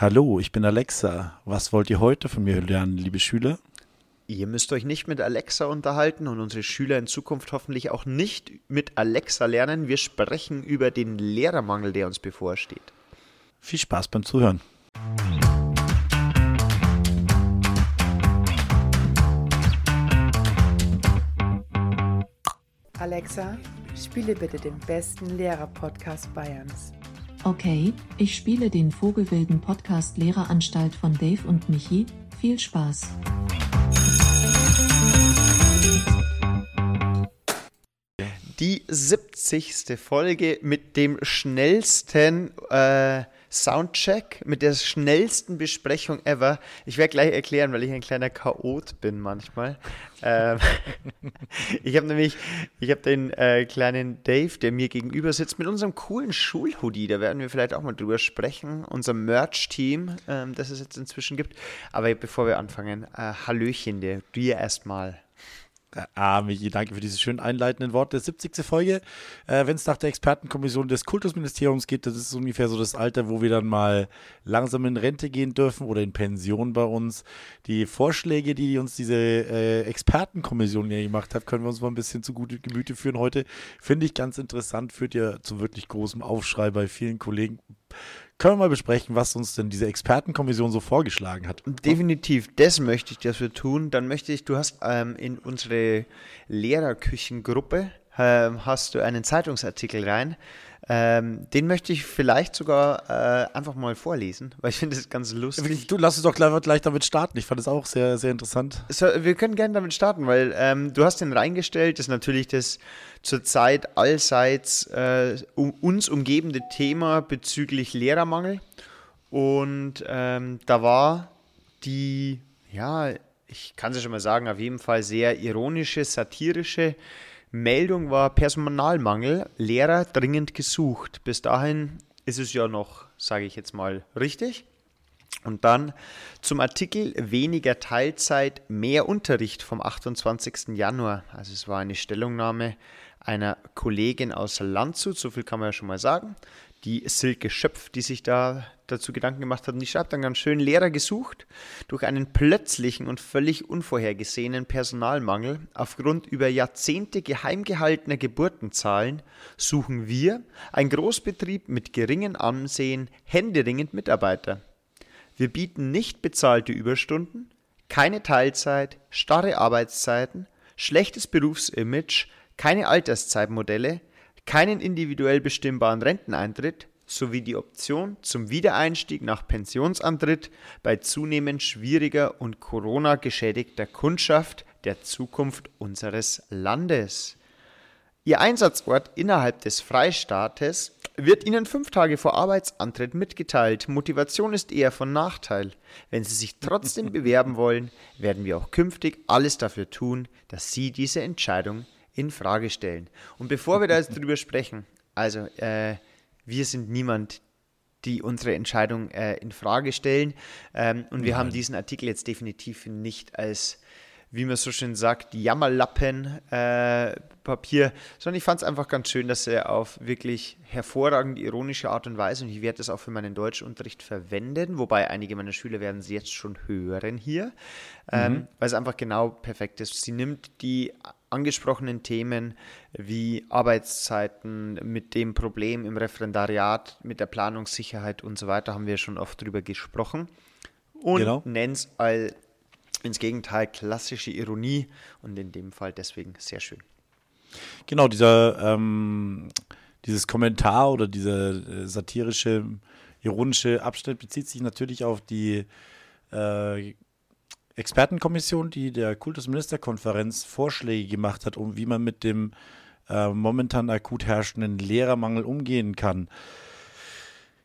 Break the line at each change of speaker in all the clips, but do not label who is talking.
Hallo, ich bin Alexa. Was wollt ihr heute von mir lernen, liebe Schüler?
Ihr müsst euch nicht mit Alexa unterhalten und unsere Schüler in Zukunft hoffentlich auch nicht mit Alexa lernen. Wir sprechen über den Lehrermangel, der uns bevorsteht.
Viel Spaß beim Zuhören.
Alexa, spiele bitte den besten Lehrer-Podcast Bayerns.
Okay, ich spiele den Vogelwilden Podcast Lehreranstalt von Dave und Michi. Viel Spaß.
Die 70. Folge mit dem schnellsten äh, Soundcheck, mit der schnellsten Besprechung ever. Ich werde gleich erklären, weil ich ein kleiner Chaot bin manchmal. ähm, ich habe nämlich, ich habe den äh, kleinen Dave, der mir gegenüber sitzt, mit unserem coolen Schulhoodie. Da werden wir vielleicht auch mal drüber sprechen. Unser Merch-Team, ähm, das es jetzt inzwischen gibt. Aber bevor wir anfangen, äh, Hallöchen dir, dir erstmal.
Ah, Michi, danke für diese schön einleitenden Worte. 70. Folge. Äh, Wenn es nach der Expertenkommission des Kultusministeriums geht, das ist ungefähr so das Alter, wo wir dann mal langsam in Rente gehen dürfen oder in Pension bei uns. Die Vorschläge, die uns diese äh, Expertenkommission hier gemacht hat, können wir uns mal ein bisschen zu gute Gemüte führen heute. Finde ich ganz interessant, führt ja zu wirklich großem Aufschrei bei vielen Kollegen können wir mal besprechen, was uns denn diese Expertenkommission so vorgeschlagen hat.
Definitiv, das möchte ich, dass wir tun. Dann möchte ich, du hast ähm, in unsere Lehrerküchengruppe ähm, hast du einen Zeitungsartikel rein. Ähm, den möchte ich vielleicht sogar äh, einfach mal vorlesen, weil ich finde es ganz lustig.
Du lass uns doch gleich, gleich damit starten. Ich fand es auch sehr, sehr interessant.
So, wir können gerne damit starten, weil ähm, du hast den reingestellt. Das ist natürlich das zurzeit allseits äh, um, uns umgebende Thema bezüglich Lehrermangel. Und ähm, da war die, ja, ich kann es ja schon mal sagen, auf jeden Fall sehr ironische, satirische Meldung war Personalmangel, Lehrer dringend gesucht. Bis dahin ist es ja noch, sage ich jetzt mal, richtig. Und dann zum Artikel weniger Teilzeit, mehr Unterricht vom 28. Januar. Also es war eine Stellungnahme einer Kollegin aus Landshut, so viel kann man ja schon mal sagen die Silke Schöpf, die sich da dazu Gedanken gemacht hat. Und die schreibt dann ganz schön, Lehrer gesucht. Durch einen plötzlichen und völlig unvorhergesehenen Personalmangel aufgrund über Jahrzehnte geheim gehaltener Geburtenzahlen suchen wir, ein Großbetrieb mit geringem Ansehen, händeringend Mitarbeiter. Wir bieten nicht bezahlte Überstunden, keine Teilzeit, starre Arbeitszeiten, schlechtes Berufsimage, keine Alterszeitmodelle, keinen individuell bestimmbaren Renteneintritt sowie die Option zum Wiedereinstieg nach Pensionsantritt bei zunehmend schwieriger und Corona geschädigter Kundschaft der Zukunft unseres Landes. Ihr Einsatzort innerhalb des Freistaates wird Ihnen fünf Tage vor Arbeitsantritt mitgeteilt. Motivation ist eher von Nachteil. Wenn Sie sich trotzdem bewerben wollen, werden wir auch künftig alles dafür tun, dass Sie diese Entscheidung in Frage stellen. Und bevor wir da jetzt drüber sprechen, also äh, wir sind niemand, die unsere Entscheidung äh, in Frage stellen. Ähm, und wir Nein. haben diesen Artikel jetzt definitiv nicht als wie man so schön sagt, Jammerlappen äh, Papier, sondern ich fand es einfach ganz schön, dass er auf wirklich hervorragend ironische Art und Weise, und ich werde das auch für meinen Deutschunterricht verwenden, wobei einige meiner Schüler werden sie jetzt schon hören hier, ähm, mhm. weil es einfach genau perfekt ist. Sie nimmt die angesprochenen Themen wie Arbeitszeiten, mit dem Problem im Referendariat, mit der Planungssicherheit und so weiter, haben wir schon oft drüber gesprochen und genau. nennt es als ins Gegenteil klassische Ironie und in dem Fall deswegen sehr schön.
Genau, dieser ähm, dieses Kommentar oder dieser äh, satirische, ironische Abschnitt bezieht sich natürlich auf die äh, Expertenkommission, die der Kultusministerkonferenz Vorschläge gemacht hat, um wie man mit dem äh, momentan akut herrschenden Lehrermangel umgehen kann.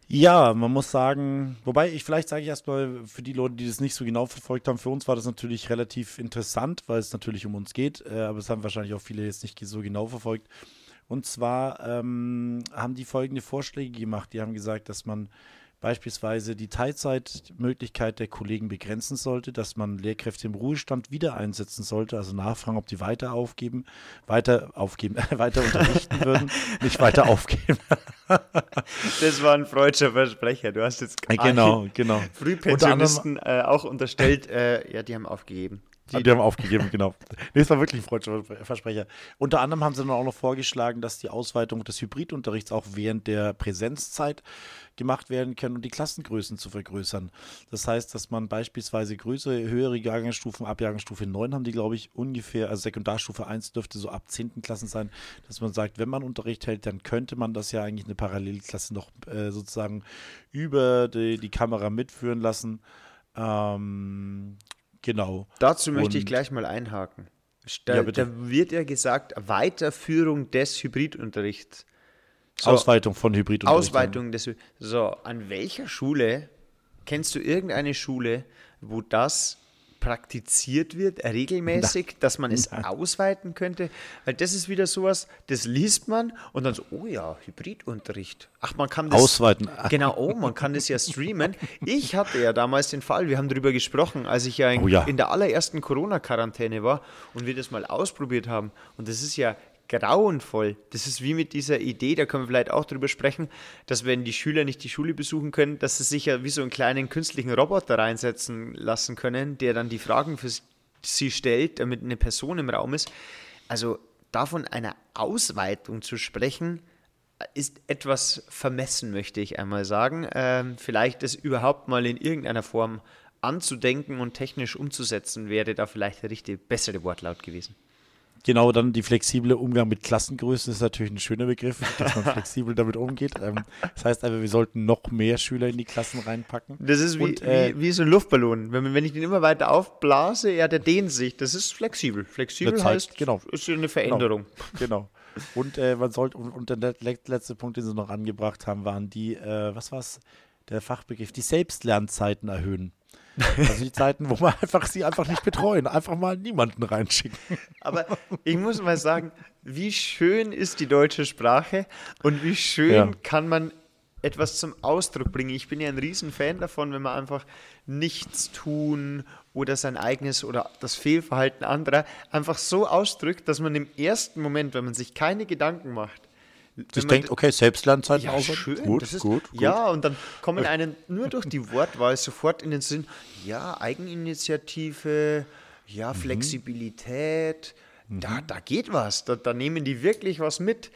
Ja, man muss sagen, wobei ich vielleicht sage ich erstmal für die Leute, die das nicht so genau verfolgt haben, für uns war das natürlich relativ interessant, weil es natürlich um uns geht, äh, aber es haben wahrscheinlich auch viele jetzt nicht so genau verfolgt. Und zwar ähm, haben die folgende Vorschläge gemacht. Die haben gesagt, dass man beispielsweise die Teilzeitmöglichkeit der Kollegen begrenzen sollte, dass man Lehrkräfte im Ruhestand wieder einsetzen sollte, also nachfragen, ob die weiter aufgeben, weiter aufgeben, weiter unterrichten würden, nicht weiter aufgeben.
das war ein freudscher Versprecher. Du hast jetzt
genau, genau.
Frühpensionisten äh, auch unterstellt, äh, ja, die haben aufgegeben.
Die, die haben aufgegeben, genau. Nee, das war wirklich ein freudscher Versprecher. Unter anderem haben sie dann auch noch vorgeschlagen, dass die Ausweitung des Hybridunterrichts auch während der Präsenzzeit gemacht werden kann, um die Klassengrößen zu vergrößern. Das heißt, dass man beispielsweise größere, höhere Jahrgangsstufen, ab Jahrgangsstufe 9 haben die, glaube ich, ungefähr, also Sekundarstufe 1 dürfte so ab 10. Klassen sein, dass man sagt, wenn man Unterricht hält, dann könnte man das ja eigentlich eine Parallelklasse noch äh, sozusagen über die, die Kamera mitführen lassen. Ähm, Genau.
Dazu möchte ich gleich mal einhaken. Da, ja, da, wird ja gesagt, Weiterführung des Hybridunterrichts.
So, Ausweitung von Hybridunterricht.
Ausweitung des So, an welcher Schule kennst du irgendeine Schule, wo das praktiziert wird, regelmäßig, Nein. dass man es Nein. ausweiten könnte? Weil das ist wieder sowas, das liest man und dann so, oh ja, Hybridunterricht. Ach, man kann das.
Ausweiten.
Genau, oh, man kann das ja streamen. Ich hatte ja damals den Fall, wir haben darüber gesprochen, als ich ja in,
oh ja.
in der allerersten Corona-Quarantäne war und wir das mal ausprobiert haben. Und das ist ja grauenvoll. Das ist wie mit dieser Idee, da können wir vielleicht auch drüber sprechen, dass wenn die Schüler nicht die Schule besuchen können, dass sie sich ja wie so einen kleinen künstlichen Roboter reinsetzen lassen können, der dann die Fragen für sie stellt, damit eine Person im Raum ist. Also davon einer Ausweitung zu sprechen, ist etwas vermessen, möchte ich einmal sagen. Ähm, vielleicht es überhaupt mal in irgendeiner Form anzudenken und technisch umzusetzen, wäre da vielleicht der richtige, bessere Wortlaut gewesen.
Genau, dann die flexible Umgang mit Klassengrößen ist natürlich ein schöner Begriff, dass man flexibel damit umgeht. Ähm, das heißt aber, wir sollten noch mehr Schüler in die Klassen reinpacken.
Das ist wie, Und, äh, wie, wie, so ein Luftballon. Wenn, wenn ich den immer weiter aufblase, ja, der dehnt sich. Das ist flexibel. Flexibel Zeit, heißt,
genau.
ist eine Veränderung.
Genau. genau. Und äh, man sollte, und, und der letzte Punkt, den sie noch angebracht haben, waren die, äh, was war es, der Fachbegriff, die Selbstlernzeiten erhöhen. Also die Zeiten, wo man einfach sie einfach nicht betreuen, einfach mal niemanden reinschicken.
Aber ich muss mal sagen, wie schön ist die deutsche Sprache und wie schön ja. kann man etwas zum Ausdruck bringen. Ich bin ja ein Riesenfan davon, wenn man einfach nichts tun oder sein eigenes oder das Fehlverhalten anderer einfach so ausdrückt, dass man im ersten Moment, wenn man sich keine Gedanken macht,
ich denke, okay, Selbstlernzeiten
ja, schön. Gut, ist, gut, gut. Ja, und dann kommen einen nur durch die Wortwahl sofort in den Sinn, ja, Eigeninitiative, ja, mhm. Flexibilität, mhm. Da, da geht was. Da, da nehmen die wirklich was mit.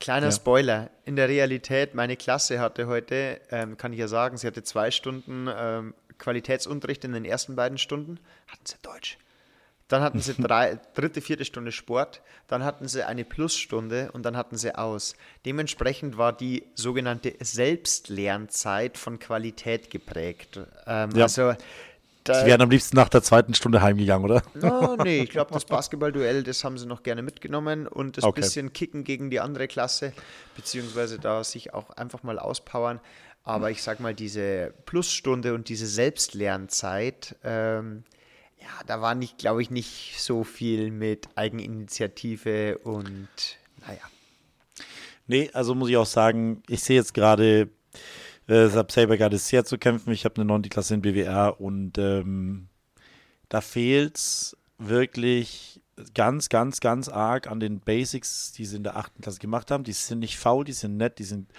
Kleiner ja. Spoiler, in der Realität, meine Klasse hatte heute, ähm, kann ich ja sagen, sie hatte zwei Stunden ähm, Qualitätsunterricht in den ersten beiden Stunden, hatten sie Deutsch. Dann hatten sie drei, dritte, vierte Stunde Sport, dann hatten sie eine Plusstunde und dann hatten sie aus. Dementsprechend war die sogenannte Selbstlernzeit von Qualität geprägt. Ähm, ja. Also
da, Sie wären am liebsten nach der zweiten Stunde heimgegangen, oder?
No, nee, ich glaube, das Basketballduell, das haben sie noch gerne mitgenommen und das okay. bisschen Kicken gegen die andere Klasse, beziehungsweise da sich auch einfach mal auspowern. Aber ich sag mal, diese Plusstunde und diese Selbstlernzeit, ähm, ja, da war nicht, glaube ich, nicht so viel mit Eigeninitiative und naja.
Nee, also muss ich auch sagen, ich sehe jetzt gerade, äh, habe selber gerade sehr zu kämpfen. Ich habe eine 9. Klasse in BWR und ähm, da fehlt es wirklich ganz, ganz, ganz arg an den Basics, die sie in der 8. Klasse gemacht haben. Die sind nicht faul, die sind nett, die sind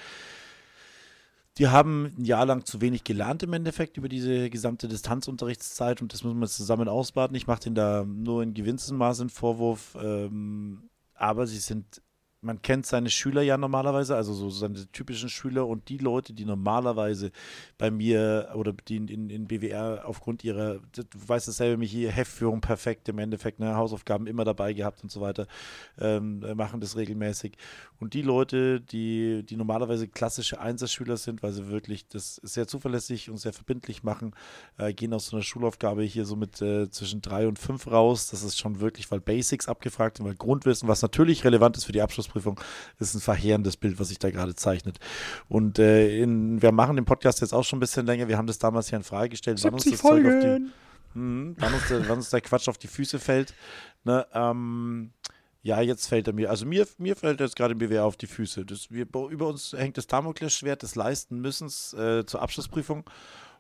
die haben ein Jahr lang zu wenig gelernt im Endeffekt über diese gesamte Distanzunterrichtszeit und das müssen wir zusammen ausbaden. Ich mache denen da nur in gewissem Maße einen Vorwurf, ähm, aber sie sind man kennt seine Schüler ja normalerweise, also so seine typischen Schüler und die Leute, die normalerweise bei mir oder die in, in BWR aufgrund ihrer, du weißt es selber, mich hier Heftführung perfekt im Endeffekt, ne, Hausaufgaben immer dabei gehabt und so weiter, ähm, machen das regelmäßig. Und die Leute, die, die normalerweise klassische Einserschüler sind, weil sie wirklich das sehr zuverlässig und sehr verbindlich machen, äh, gehen aus so einer Schulaufgabe hier so mit äh, zwischen drei und fünf raus. Das ist schon wirklich, weil Basics abgefragt sind, weil Grundwissen, was natürlich relevant ist für die Abschlussprüfung, Abschlussprüfung ist ein verheerendes Bild, was sich da gerade zeichnet. Und äh, in, wir machen den Podcast jetzt auch schon ein bisschen länger. Wir haben das damals hier in Frage gestellt,
wann uns das Folgen. Zeug auf
die, mh, wann, uns der, wann uns der Quatsch auf die Füße fällt. Ne, ähm, ja, jetzt fällt er mir, also mir, mir fällt jetzt gerade BWR auf die Füße. Das, wir, über uns hängt das Damoklesschwert des Leisten müssens äh, zur Abschlussprüfung.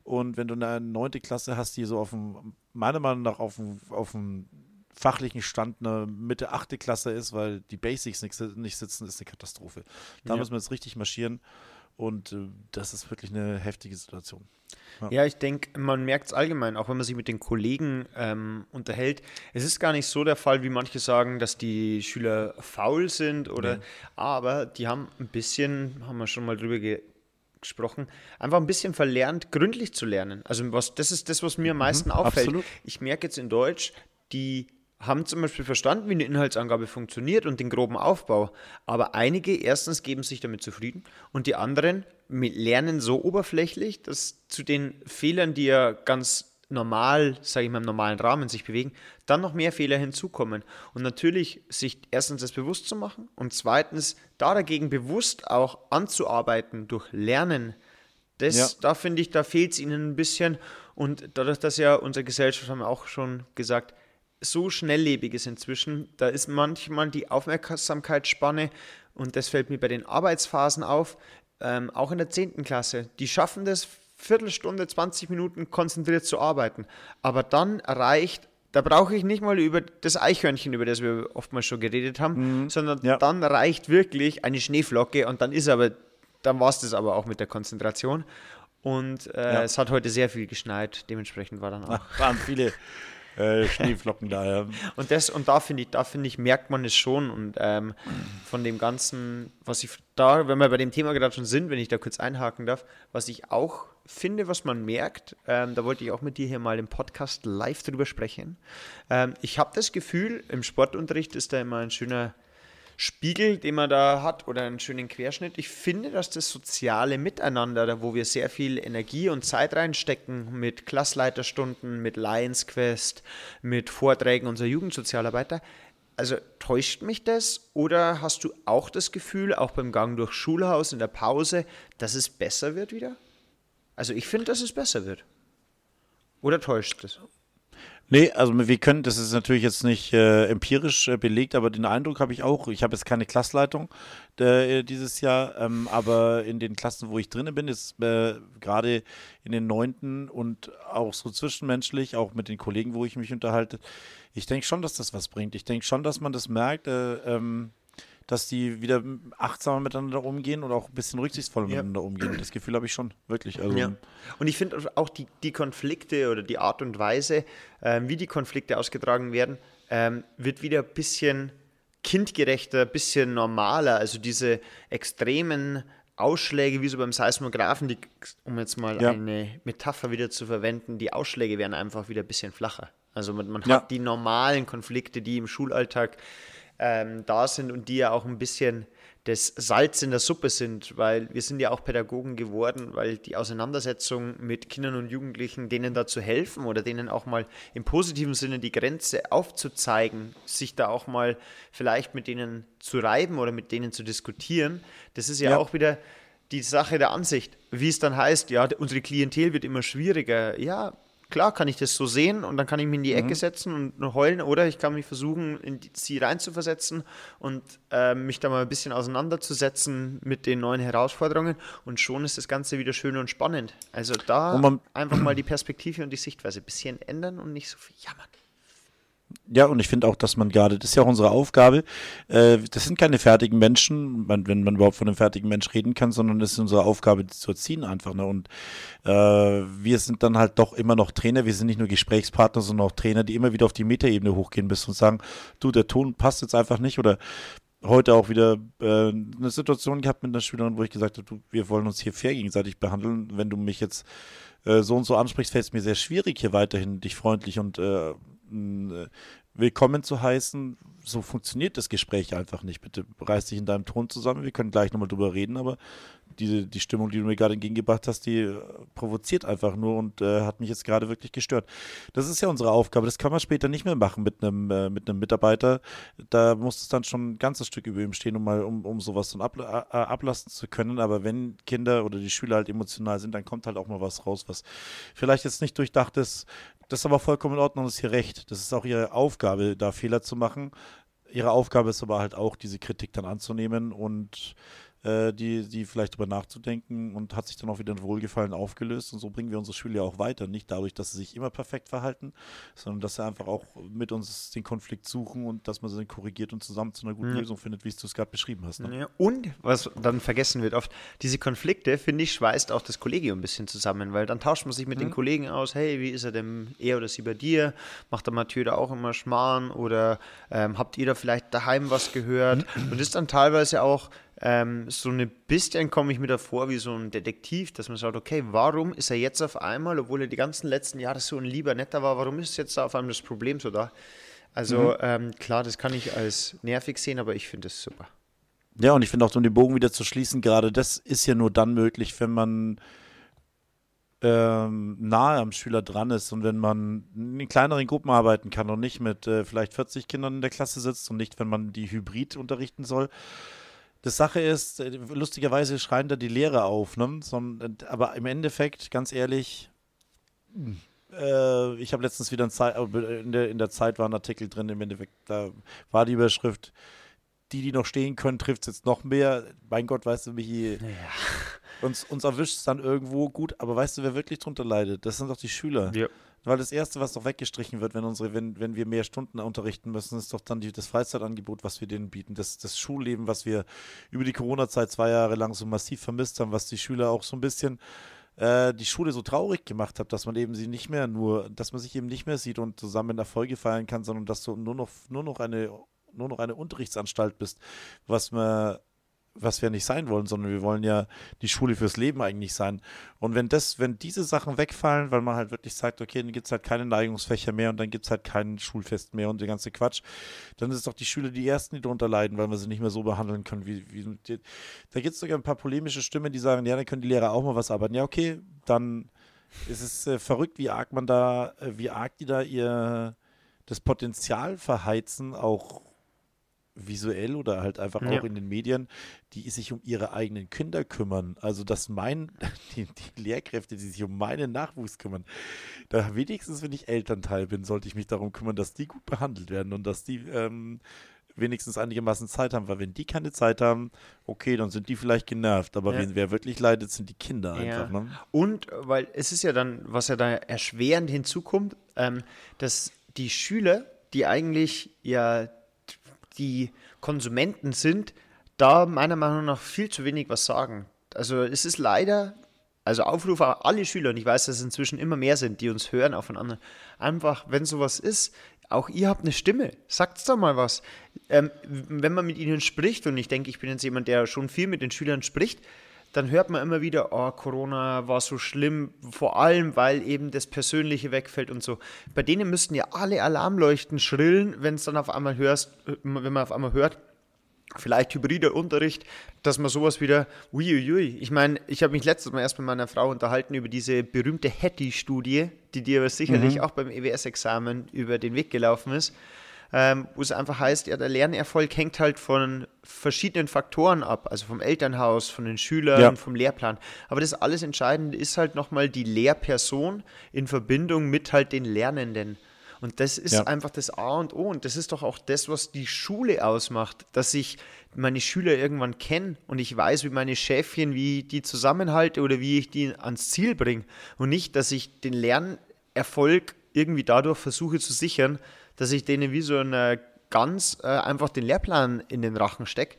Und wenn du eine neunte Klasse hast, die so auf dem, meiner Meinung nach auf dem, auf dem fachlichen Stand eine Mitte achte Klasse ist, weil die Basics nicht, nicht sitzen, ist eine Katastrophe. Da ja. müssen wir jetzt richtig marschieren. Und äh, das ist wirklich eine heftige Situation.
Ja, ja ich denke, man merkt es allgemein, auch wenn man sich mit den Kollegen ähm, unterhält. Es ist gar nicht so der Fall, wie manche sagen, dass die Schüler faul sind oder, nee. aber die haben ein bisschen, haben wir schon mal drüber ge gesprochen, einfach ein bisschen verlernt, gründlich zu lernen. Also was, das ist das, was mir am meisten mhm, auffällt. Absolut. Ich merke jetzt in Deutsch, die haben zum Beispiel verstanden, wie eine Inhaltsangabe funktioniert und den groben Aufbau. Aber einige erstens geben sich damit zufrieden und die anderen lernen so oberflächlich, dass zu den Fehlern, die ja ganz normal, sage ich mal, im normalen Rahmen sich bewegen, dann noch mehr Fehler hinzukommen. Und natürlich sich erstens das bewusst zu machen und zweitens da dagegen bewusst auch anzuarbeiten durch Lernen. Das, ja. da finde ich, da fehlt es ihnen ein bisschen. Und dadurch, dass ja unsere Gesellschaft, haben wir auch schon gesagt, so schnelllebig ist inzwischen. Da ist manchmal die Aufmerksamkeitsspanne, und das fällt mir bei den Arbeitsphasen auf, ähm, auch in der 10. Klasse. Die schaffen das, Viertelstunde, 20 Minuten konzentriert zu arbeiten. Aber dann reicht, da brauche ich nicht mal über das Eichhörnchen, über das wir oftmals schon geredet haben, mhm. sondern ja. dann reicht wirklich eine Schneeflocke und dann ist aber, dann war es das aber auch mit der Konzentration. Und äh, ja. es hat heute sehr viel geschneit, dementsprechend war dann auch.
Ach, waren viele äh, Schneeflocken da, ja.
Und, das, und da finde ich, da finde ich, merkt man es schon. Und ähm, von dem Ganzen, was ich da, wenn wir bei dem Thema gerade schon sind, wenn ich da kurz einhaken darf, was ich auch finde, was man merkt, ähm, da wollte ich auch mit dir hier mal im Podcast live drüber sprechen. Ähm, ich habe das Gefühl, im Sportunterricht ist da immer ein schöner Spiegel, den man da hat oder einen schönen Querschnitt. Ich finde, dass das soziale Miteinander, wo wir sehr viel Energie und Zeit reinstecken mit Klassleiterstunden, mit Lions Quest, mit Vorträgen unserer Jugendsozialarbeiter, also täuscht mich das oder hast du auch das Gefühl, auch beim Gang durch Schulhaus in der Pause, dass es besser wird wieder? Also ich finde, dass es besser wird. Oder täuscht es?
Nee, also wir können, das ist natürlich jetzt nicht äh, empirisch äh, belegt, aber den Eindruck habe ich auch. Ich habe jetzt keine Klassleitung äh, dieses Jahr, ähm, aber in den Klassen, wo ich drin bin, ist äh, gerade in den neunten und auch so zwischenmenschlich, auch mit den Kollegen, wo ich mich unterhalte, ich denke schon, dass das was bringt. Ich denke schon, dass man das merkt. Äh, ähm, dass die wieder achtsamer miteinander umgehen und auch ein bisschen rücksichtsvoller ja. miteinander umgehen. Das Gefühl habe ich schon, wirklich. Also, ja.
Und ich finde auch die, die Konflikte oder die Art und Weise, ähm, wie die Konflikte ausgetragen werden, ähm, wird wieder ein bisschen kindgerechter, ein bisschen normaler. Also diese extremen Ausschläge, wie so beim Seismographen, die, um jetzt mal ja. eine Metapher wieder zu verwenden, die Ausschläge werden einfach wieder ein bisschen flacher. Also man, man hat die normalen Konflikte, die im Schulalltag ähm, da sind und die ja auch ein bisschen das Salz in der Suppe sind, weil wir sind ja auch Pädagogen geworden, weil die Auseinandersetzung mit Kindern und Jugendlichen, denen da zu helfen oder denen auch mal im positiven Sinne die Grenze aufzuzeigen, sich da auch mal vielleicht mit denen zu reiben oder mit denen zu diskutieren, das ist ja, ja. auch wieder die Sache der Ansicht. Wie es dann heißt, ja, unsere Klientel wird immer schwieriger. Ja, klar kann ich das so sehen und dann kann ich mich in die Ecke mhm. setzen und heulen oder ich kann mich versuchen, in die, sie reinzuversetzen und äh, mich da mal ein bisschen auseinanderzusetzen mit den neuen Herausforderungen und schon ist das Ganze wieder schön und spannend. Also da einfach mal die Perspektive und die Sichtweise ein bisschen ändern und nicht so viel jammern.
Ja, und ich finde auch, dass man gerade, das ist ja auch unsere Aufgabe, äh, das sind keine fertigen Menschen, wenn man überhaupt von einem fertigen Mensch reden kann, sondern es ist unsere Aufgabe, zu erziehen einfach. Ne? Und äh, wir sind dann halt doch immer noch Trainer, wir sind nicht nur Gesprächspartner, sondern auch Trainer, die immer wieder auf die Metaebene hochgehen müssen und sagen, du, der Ton passt jetzt einfach nicht oder heute auch wieder äh, eine Situation gehabt mit einer Schülerin, wo ich gesagt habe, du, wir wollen uns hier fair gegenseitig behandeln. Wenn du mich jetzt äh, so und so ansprichst, fällt es mir sehr schwierig, hier weiterhin dich freundlich und äh, willkommen zu heißen. So funktioniert das Gespräch einfach nicht. Bitte reiß dich in deinem Ton zusammen. Wir können gleich nochmal drüber reden, aber die, die Stimmung, die du mir gerade entgegengebracht hast, die äh, provoziert einfach nur und äh, hat mich jetzt gerade wirklich gestört. Das ist ja unsere Aufgabe. Das kann man später nicht mehr machen mit einem, äh, mit einem Mitarbeiter. Da muss es dann schon ein ganzes Stück über ihm stehen, um mal um, um sowas dann ab, äh, ablassen zu können. Aber wenn Kinder oder die Schüler halt emotional sind, dann kommt halt auch mal was raus, was vielleicht jetzt nicht durchdacht ist, das ist aber vollkommen in Ordnung, das ist hier recht. Das ist auch ihre Aufgabe, da Fehler zu machen. ihre Aufgabe ist aber halt auch, diese Kritik dann anzunehmen und äh, die, die vielleicht darüber nachzudenken und hat sich dann auch wieder ein Wohlgefallen aufgelöst. Und so bringen wir unsere Schüler auch weiter. Nicht dadurch, dass sie sich immer perfekt verhalten, sondern dass sie einfach auch mit uns den Konflikt suchen und dass man sie dann korrigiert und zusammen zu einer guten
Ja.
Lösung findet, wie es du es gerade beschrieben hast. Ne?
Ja, und was dann vergessen wird oft, diese Konflikte, finde ich, schweißt auch das Kollegium ein bisschen zusammen, weil dann tauscht man sich mit den Kollegen aus, hey, wie ist er denn, er oder sie bei dir? Macht der Mathieu da auch immer Schmarrn oder ähm, habt ihr da vielleicht daheim was gehört? Und ist dann teilweise auch ähm, so eine bisschen komme ich mir da vor wie so ein Detektiv, dass man sagt, okay, warum ist er jetzt auf einmal, obwohl er die ganzen letzten Jahre so ein lieber Netter war, warum ist jetzt da auf einmal das Problem so da? Also ähm, klar, das kann ich als nervig sehen, aber ich finde es super.
Ja, und ich finde auch, um den Bogen wieder zu schließen, gerade das ist ja nur dann möglich, wenn man ähm, nahe am Schüler dran ist und wenn man in kleineren Gruppen arbeiten kann und nicht mit äh, vielleicht 40 Kindern in der Klasse sitzt und nicht, wenn man die hybrid unterrichten soll. Das Sache ist, äh, lustigerweise schreien da die Lehrer auf, ne? Sondern, aber im Endeffekt, ganz ehrlich, äh, ich habe letztens wieder äh, in, der, in der Zeit war ein Artikel drin, im Endeffekt, da war die Überschrift, die, die noch stehen können, trifft es jetzt noch mehr. Mein Gott, weißt du, Michi, uns, uns erwischt es dann irgendwo gut, aber weißt du, wer wirklich drunter leidet? Das sind doch die Schüler.
Ja.
Weil das Erste, was doch weggestrichen wird, wenn, unsere, wenn, wenn wir mehr Stunden unterrichten müssen, ist doch dann die, das Freizeitangebot, was wir denen bieten. Das, das Schulleben, was wir über die Corona-Zeit zwei Jahre lang so massiv vermisst haben, was die Schüler auch so ein bisschen äh, die Schule so traurig gemacht hat, dass man eben sie nicht mehr nur, dass man sich eben nicht mehr sieht und zusammen Erfolge feiern kann, sondern dass du nur noch, nur noch eine, nur noch eine Unterrichtsanstalt bist, was wir, was wir nicht sein wollen, sondern wir wollen ja die Schule fürs Leben eigentlich sein. Und wenn das, wenn diese Sachen wegfallen, weil man halt wirklich sagt, okay, dann gibt es halt keine Neigungsfächer mehr und dann gibt es halt kein Schulfest mehr und der ganze Quatsch, dann ist es doch die Schüler die ersten, die darunter leiden, weil wir sie nicht mehr so behandeln können, wie, wie die, da gibt es sogar ein paar polemische Stimmen, die sagen, ja, dann können die Lehrer auch mal was arbeiten. Ja, okay, dann ist es äh, verrückt, wie arg man da, äh, wie arg die da ihr das Potenzial verheizen, auch visuell oder halt einfach
Ja.
auch in den Medien, die sich um ihre eigenen Kinder kümmern. Also dass mein, die, die Lehrkräfte, die sich um meinen Nachwuchs kümmern, da wenigstens, wenn ich Elternteil bin, sollte ich mich darum kümmern, dass die gut behandelt werden und dass die ähm, wenigstens einigermaßen Zeit haben, weil wenn die keine Zeit haben, okay, dann sind die vielleicht genervt, aber
Ja.
wen, wer wirklich leidet, sind die Kinder einfach.
Ja.
Ne?
Und weil es ist ja dann, was ja da erschwerend hinzukommt, ähm, dass die Schüler, die eigentlich ja die Konsumenten sind, da meiner Meinung nach viel zu wenig was sagen. Also es ist leider, also Aufruf an alle Schüler, und ich weiß, dass es inzwischen immer mehr sind, die uns hören aufeinander, einfach, wenn sowas ist, auch ihr habt eine Stimme, sagt doch mal was. Ähm, wenn man mit ihnen spricht, und ich denke, ich bin jetzt jemand, der schon viel mit den Schülern spricht, dann hört man immer wieder, oh, Corona war so schlimm, vor allem, weil eben das Persönliche wegfällt und so. Bei denen müssten ja alle Alarmleuchten schrillen, wenn es dann auf einmal hörst, wenn man auf einmal hört, vielleicht hybrider Unterricht, dass man sowas wieder, uiuiui. Ich meine, ich habe mich letztes Mal erst mit meiner Frau unterhalten über diese berühmte Hattie-Studie, die dir aber sicherlich auch beim EWS-Examen über den Weg gelaufen ist ähm, wo es einfach heißt, ja, der Lernerfolg hängt halt von verschiedenen Faktoren ab, also vom Elternhaus, von den Schülern,
Ja.
vom Lehrplan. Aber das alles Entscheidende ist halt nochmal die Lehrperson in Verbindung mit halt den Lernenden. Und das ist
Ja.
einfach das A und O. Und das ist doch auch das, was die Schule ausmacht, dass ich meine Schüler irgendwann kenne und ich weiß, wie meine Schäfchen, wie ich die zusammenhalte oder wie ich die ans Ziel bringe. Und nicht, dass ich den Lernerfolg irgendwie dadurch versuche zu sichern, dass ich denen wie so eine Gans äh, einfach den Lehrplan in den Rachen stecke,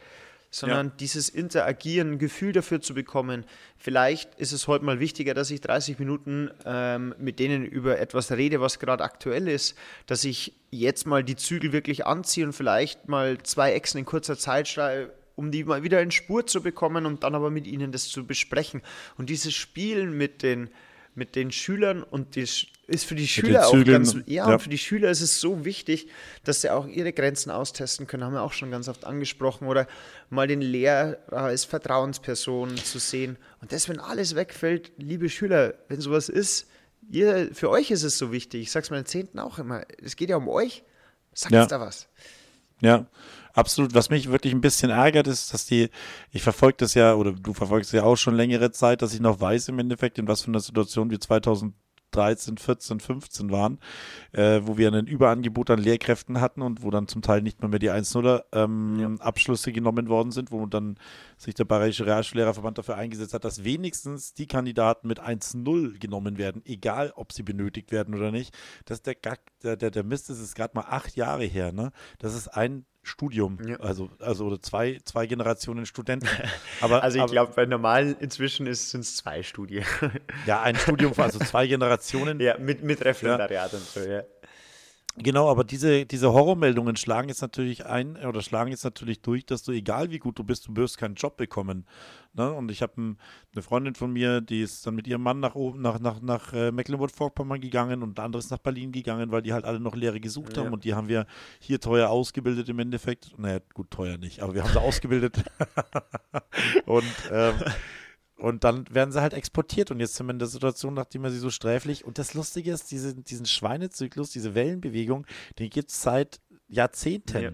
sondern
Ja.
dieses Interagieren, ein Gefühl dafür zu bekommen. Vielleicht ist es heute mal wichtiger, dass ich 30 Minuten ähm, mit denen über etwas rede, was gerade aktuell ist, dass ich jetzt mal die Zügel wirklich anziehe und vielleicht mal zwei Echsen in kurzer Zeit schreibe, um die mal wieder in Spur zu bekommen und dann aber mit ihnen das zu besprechen. Und dieses Spielen mit den mit den Schülern und das ist für die Schüler auch ganz, ja,
ja.
für die Schüler ist es so wichtig, dass sie auch ihre Grenzen austesten können, haben wir auch schon ganz oft angesprochen, oder mal den Lehrer als Vertrauensperson zu sehen. Und das, wenn alles wegfällt, liebe Schüler, wenn sowas ist, ihr, für euch ist es so wichtig. Ich sag's meinen Zehnten auch immer, es geht ja um euch. Sagt
Ja.
da was.
Ja, absolut. Was mich wirklich ein bisschen ärgert, ist, dass die, ich verfolge das ja, oder du verfolgst ja auch schon längere Zeit, dass ich noch weiß im Endeffekt, in was für einer Situation wir 2023 13, 14, 15 waren, äh, wo wir ein Überangebot an Lehrkräften hatten und wo dann zum Teil nicht mehr, mehr die 1-0er ähm, ja. Abschlüsse genommen worden sind, wo dann sich der Bayerische Realschullehrerverband dafür eingesetzt hat, dass wenigstens die Kandidaten mit 1-0 genommen werden, egal ob sie benötigt werden oder nicht. Das ist der, der, der, der Mist, das ist gerade mal acht Jahre her. Ne? Das ist ein Studium, ja. also, also zwei, zwei Generationen Studenten.
Aber, also ich glaube, bei normal inzwischen sind es zwei Studien.
Ja, ein Studium, also zwei Generationen.
Ja, mit, mit Referendariat ja. und so, ja.
Genau, aber diese, diese Horrormeldungen schlagen jetzt natürlich ein oder schlagen jetzt natürlich durch, dass du, egal wie gut du bist, du wirst keinen Job bekommen. Ne? Und ich habe ein, eine Freundin von mir, die ist dann mit ihrem Mann nach oben, nach, nach, nach äh, Mecklenburg-Vorpommern gegangen und ein anderes nach Berlin gegangen, weil die halt alle noch Lehre gesucht ja. haben und die haben wir hier teuer ausgebildet im Endeffekt. Naja, gut, teuer nicht, aber wir haben sie ausgebildet. und ähm, und dann werden sie halt exportiert. Und jetzt sind wir in der Situation, nachdem wir sie so sträflich. Und das Lustige ist, diese, diesen Schweinezyklus, diese Wellenbewegung, den gibt es seit Jahrzehnten. Ja.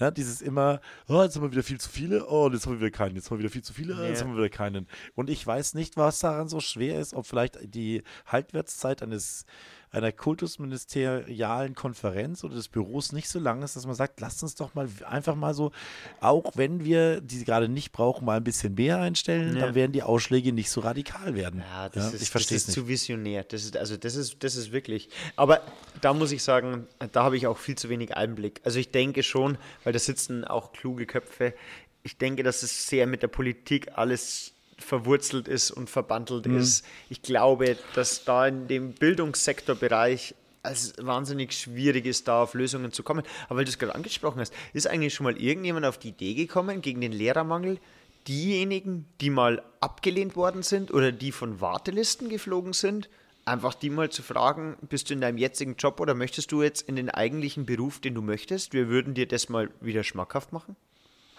Ja, dieses immer, oh, jetzt haben wir wieder viel zu viele, oh, jetzt haben wir wieder keinen, jetzt haben wir wieder viel zu viele, oh, jetzt haben wir wieder keinen. Und ich weiß nicht, was daran so schwer ist, ob vielleicht die Haltwertszeit eines einer kultusministerialen Konferenz oder des Büros nicht so lang ist, dass man sagt, lasst uns doch mal einfach mal so, auch wenn wir die gerade nicht brauchen, mal ein bisschen mehr einstellen, ja. dann werden die Ausschläge nicht so radikal werden.
Ja, das ja, ist, ich verstehe das ist zu visionär. Das ist, also das ist, das ist wirklich. Aber da muss ich sagen, da habe ich auch viel zu wenig Einblick. Also ich denke schon, weil da sitzen auch kluge Köpfe. Ich denke, dass es sehr mit der Politik alles verwurzelt ist und verbandelt mhm. ist. Ich glaube, dass da in dem Bildungssektorbereich es wahnsinnig schwierig ist, da auf Lösungen zu kommen. Aber weil du es gerade angesprochen hast, ist eigentlich schon mal irgendjemand auf die Idee gekommen, gegen den Lehrermangel diejenigen, die mal abgelehnt worden sind oder die von Wartelisten geflogen sind, einfach die mal zu fragen, bist du in deinem jetzigen Job oder möchtest du jetzt in den eigentlichen Beruf, den du möchtest? Wir würden dir das mal wieder schmackhaft machen.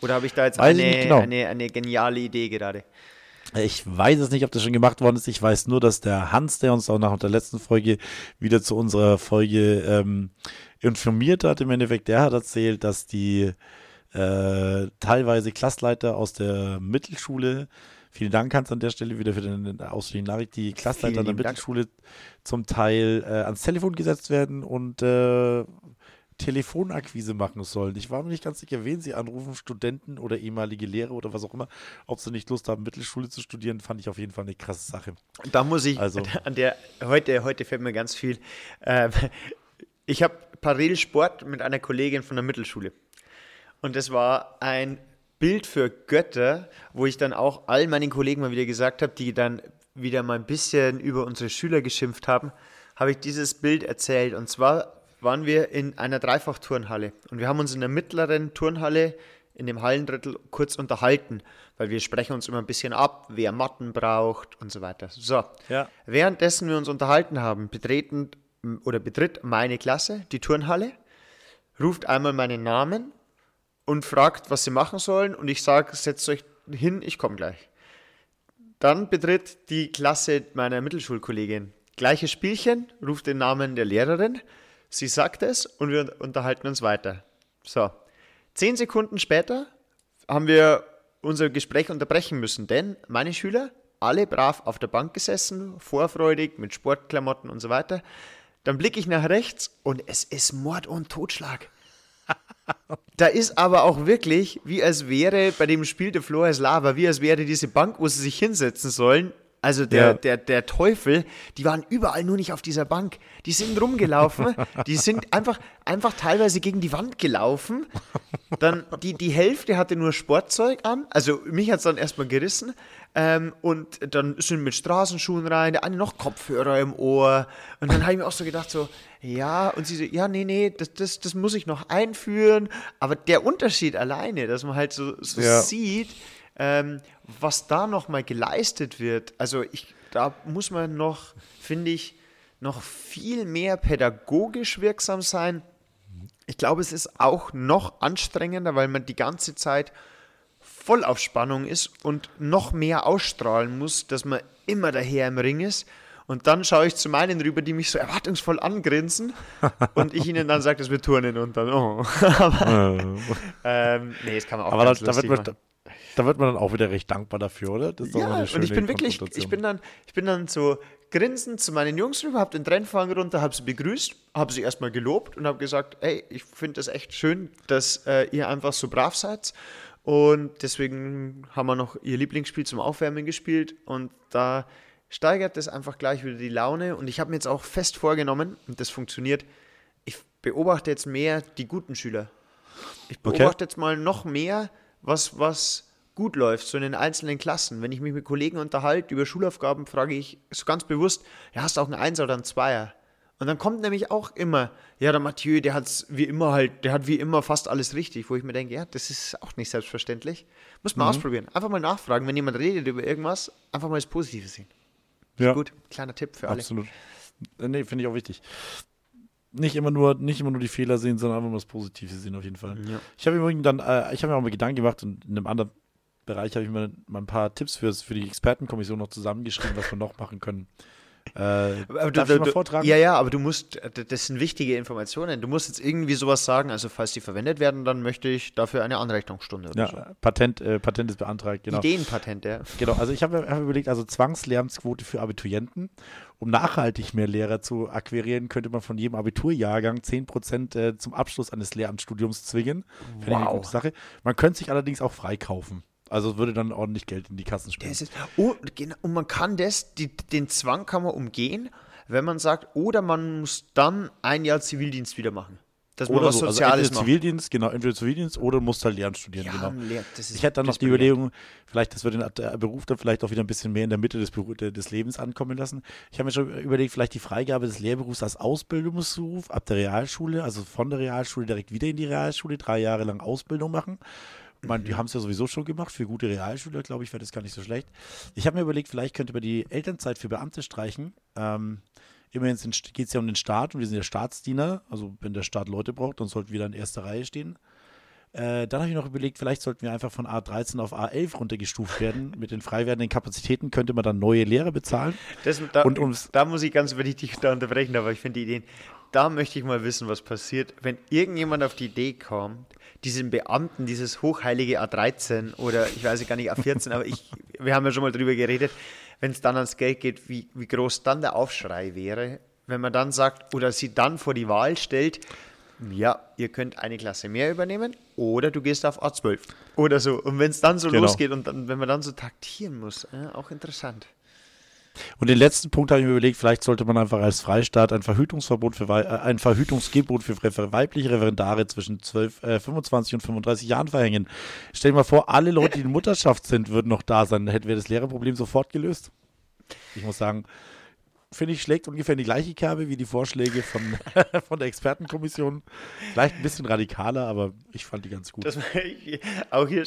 Oder habe ich da jetzt eine, genau. eine, eine geniale Idee gerade?
Ich weiß es nicht, ob das schon gemacht worden ist. Ich weiß nur, dass der Hans, der uns auch nach der letzten Folge wieder zu unserer Folge ähm, informiert hat, im Endeffekt, der hat erzählt, dass die äh, teilweise Klassleiter aus der Mittelschule, vielen Dank Hans an der Stelle wieder für den ausführlichen Nachricht, die Klassleiter an der Mittelschule Dank. zum Teil äh, ans Telefon gesetzt werden und äh, Telefonakquise machen sollen. Ich war mir nicht ganz sicher, wen sie anrufen, Studenten oder ehemalige Lehrer oder was auch immer. Ob sie nicht Lust haben, Mittelschule zu studieren, fand ich auf jeden Fall eine krasse Sache.
Da muss ich, also, an der, heute, heute fällt mir ganz viel. Äh, ich habe parallel Sport mit einer Kollegin von der Mittelschule. Und das war ein Bild für Götter, wo ich dann auch all meinen Kollegen mal wieder gesagt habe, die dann wieder mal ein bisschen über unsere Schüler geschimpft haben, habe ich dieses Bild erzählt. Und zwar waren wir in einer Dreifachturnhalle und wir haben uns in der mittleren Turnhalle in dem Hallendrittel kurz unterhalten, weil wir sprechen uns immer ein bisschen ab, wer Matten braucht und so weiter. So, ja. währenddessen wir uns unterhalten haben, betreten oder betritt meine Klasse die Turnhalle, ruft einmal meinen Namen und fragt, was sie machen sollen und ich sage, setzt euch hin, ich komme gleich. Dann betritt die Klasse meiner Mittelschulkollegin. Gleiches Spielchen, ruft den Namen der Lehrerin, Sie sagt es und wir unterhalten uns weiter. So, zehn Sekunden später haben wir unser Gespräch unterbrechen müssen, denn meine Schüler, alle brav auf der Bank gesessen, vorfreudig, mit Sportklamotten und so weiter. Dann blicke ich nach rechts und es ist Mord und Totschlag. Da ist aber auch wirklich, wie als wäre bei dem Spiel der Flores Lava, wie als wäre diese Bank, wo sie sich hinsetzen sollen, also der, ja. der, der Teufel, die waren überall nur nicht auf dieser Bank. Die sind rumgelaufen, die sind einfach, einfach teilweise gegen die Wand gelaufen. Dann die, die Hälfte hatte nur Sportzeug an. Also mich hat es dann erstmal gerissen. Ähm, und dann sind mit Straßenschuhen rein, der eine noch Kopfhörer im Ohr. Und dann habe ich mir auch so gedacht, so, ja, und sie so, ja, nee, nee, das, das, das muss ich noch einführen. Aber der Unterschied alleine, dass man halt so, so ja. sieht, ähm, was da nochmal geleistet wird, also ich, da muss man noch, finde ich, noch viel mehr pädagogisch wirksam sein. Ich glaube, es ist auch noch anstrengender, weil man die ganze Zeit voll auf Spannung ist und noch mehr ausstrahlen muss, dass man immer daher im Ring ist. Und dann schaue ich zu meinen rüber, die mich so erwartungsvoll angrinsen und ich ihnen dann sage, dass wir turnen und dann, oh. Aber, ähm, nee, das kann man auch
Aber da, da, wird, Da wird man dann auch wieder recht dankbar dafür, oder? Das ist
Ja, und ich bin wirklich, ich bin dann, ich bin dann so grinsend zu meinen Jungs rüber, hab den Trennfahnen runter, hab sie begrüßt, hab sie erstmal gelobt und hab gesagt, ey, ich finde das echt schön, dass äh, ihr einfach so brav seid. Und deswegen haben wir noch ihr Lieblingsspiel zum Aufwärmen gespielt und da steigert das einfach gleich wieder die Laune. Und ich habe mir jetzt auch fest vorgenommen, und das funktioniert, ich beobachte jetzt mehr die guten Schüler. Ich
Okay.
beobachte jetzt mal noch mehr, was, was gut läuft, so in den einzelnen Klassen. Wenn ich mich mit Kollegen unterhalte über Schulaufgaben, frage ich so ganz bewusst, ja, hast du auch einen Einser oder einen Zweier? Und dann kommt nämlich auch immer, ja, der Mathieu, der hat's wie immer halt, der hat wie immer fast alles richtig, wo ich mir denke, ja, das ist auch nicht selbstverständlich. Muss man ausprobieren. Einfach mal nachfragen, wenn jemand redet über irgendwas, einfach mal das Positive sehen.
ja,
Gut, kleiner Tipp für alle.
absolut. Äh, Nee, finde ich auch wichtig. Nicht immer, nur, nicht immer nur die Fehler sehen, sondern einfach mal das Positive sehen, auf jeden Fall.
Ja.
Ich habe übrigens dann, äh, ich habe mir auch mal Gedanken gemacht und in einem anderen Bereich habe ich mir mal ein paar Tipps fürs, für die Expertenkommission noch zusammengeschrieben, was wir noch machen können. Äh,
Aber
darf ich mal vortragen?
Ja, ja, aber du musst, äh, das sind wichtige Informationen. Du musst jetzt irgendwie sowas sagen, also falls die verwendet werden, dann möchte ich dafür eine Anrechnungsstunde oder so.
Ja, Patent, äh, Patent ist beantragt, genau.
Ideenpatent, ja.
Genau, also ich habe mir hab überlegt, also Zwangslernquote für Abiturienten. Um nachhaltig mehr Lehrer zu akquirieren, könnte man von jedem Abiturjahrgang 10% äh, zum Abschluss eines Lehramtsstudiums zwingen. Finde ich eine
Wow.
gute Sache. Man könnte sich allerdings auch freikaufen. Also würde dann ordentlich Geld in die Kassen springen.
Oh, genau, und man kann das, die, den Zwang kann man umgehen, wenn man sagt, oder man muss dann ein Jahr Zivildienst wieder machen. Dass man
Oder
was
so, also
Soziales
entweder
macht.
Zivildienst, genau, entweder Zivildienst oder musst halt Lernen studieren,
Ja,
genau.
Lehr-
Ich hätte dann noch die. Überlegung, vielleicht, dass wir den äh, Beruf dann vielleicht auch wieder ein bisschen mehr in der Mitte des, des Lebens ankommen lassen. Ich habe mir schon überlegt, vielleicht die Freigabe des Lehrberufs als Ausbildungsberuf ab der Realschule, also von der Realschule direkt wieder in die Realschule, drei Jahre lang Ausbildung machen. Ich meine,
Mhm.
die haben es ja sowieso schon gemacht. Für gute Realschüler, glaube ich, wäre das gar nicht so schlecht. Ich habe mir überlegt, vielleicht könnte man die Elternzeit für Beamte streichen. Ähm, immerhin geht es ja um den Staat und wir sind ja Staatsdiener. Also wenn der Staat Leute braucht, dann sollten wir da in erster Reihe stehen. Äh, dann habe ich noch überlegt, vielleicht sollten wir einfach von A13 auf A11 runtergestuft werden. Mit den frei werdenden Kapazitäten könnte man dann neue Lehrer bezahlen.
Das, da,
Und ums-
da muss ich ganz über dich da unterbrechen, aber ich finde die Ideen. Da möchte ich mal wissen, was passiert, wenn irgendjemand auf die Idee kommt, diesen Beamten, dieses hochheilige A13 oder ich weiß gar nicht, A14, aber ich, wir haben ja schon mal drüber geredet, wenn es dann ans Geld geht, wie, wie groß dann der Aufschrei wäre, wenn man dann sagt oder sie dann vor die Wahl stellt, ja, ihr könnt eine Klasse mehr übernehmen oder du gehst auf A12 oder so. Und wenn es dann so
Genau.
losgeht und dann, wenn man dann so taktieren muss, ja, auch interessant.
Und den letzten Punkt habe ich mir überlegt, vielleicht sollte man einfach als Freistaat ein Verhütungsverbot für äh, ein Verhütungsgebot für, für weibliche Referendare zwischen 12, äh, 25 und 35 Jahren verhängen. Stell dir mal vor, alle Leute, die in Mutterschaft sind, würden noch da sein. Dann hätten wir das Lehrerproblem sofort gelöst. Ich muss sagen, finde ich, schlägt ungefähr in die gleiche Kerbe wie die Vorschläge von, von der Expertenkommission. Vielleicht ein bisschen radikaler, aber ich fand die ganz gut.
Das auch hier,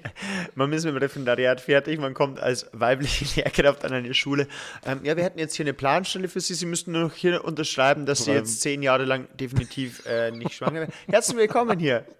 man ist mit dem Referendariat fertig, man kommt als weibliche Lehrkraft an eine Schule. Ähm, ja, wir hätten jetzt hier eine Planstelle für Sie. Sie müssten nur noch hier unterschreiben, dass Sie jetzt zehn Jahre lang definitiv äh, nicht schwanger werden. Herzlich willkommen hier.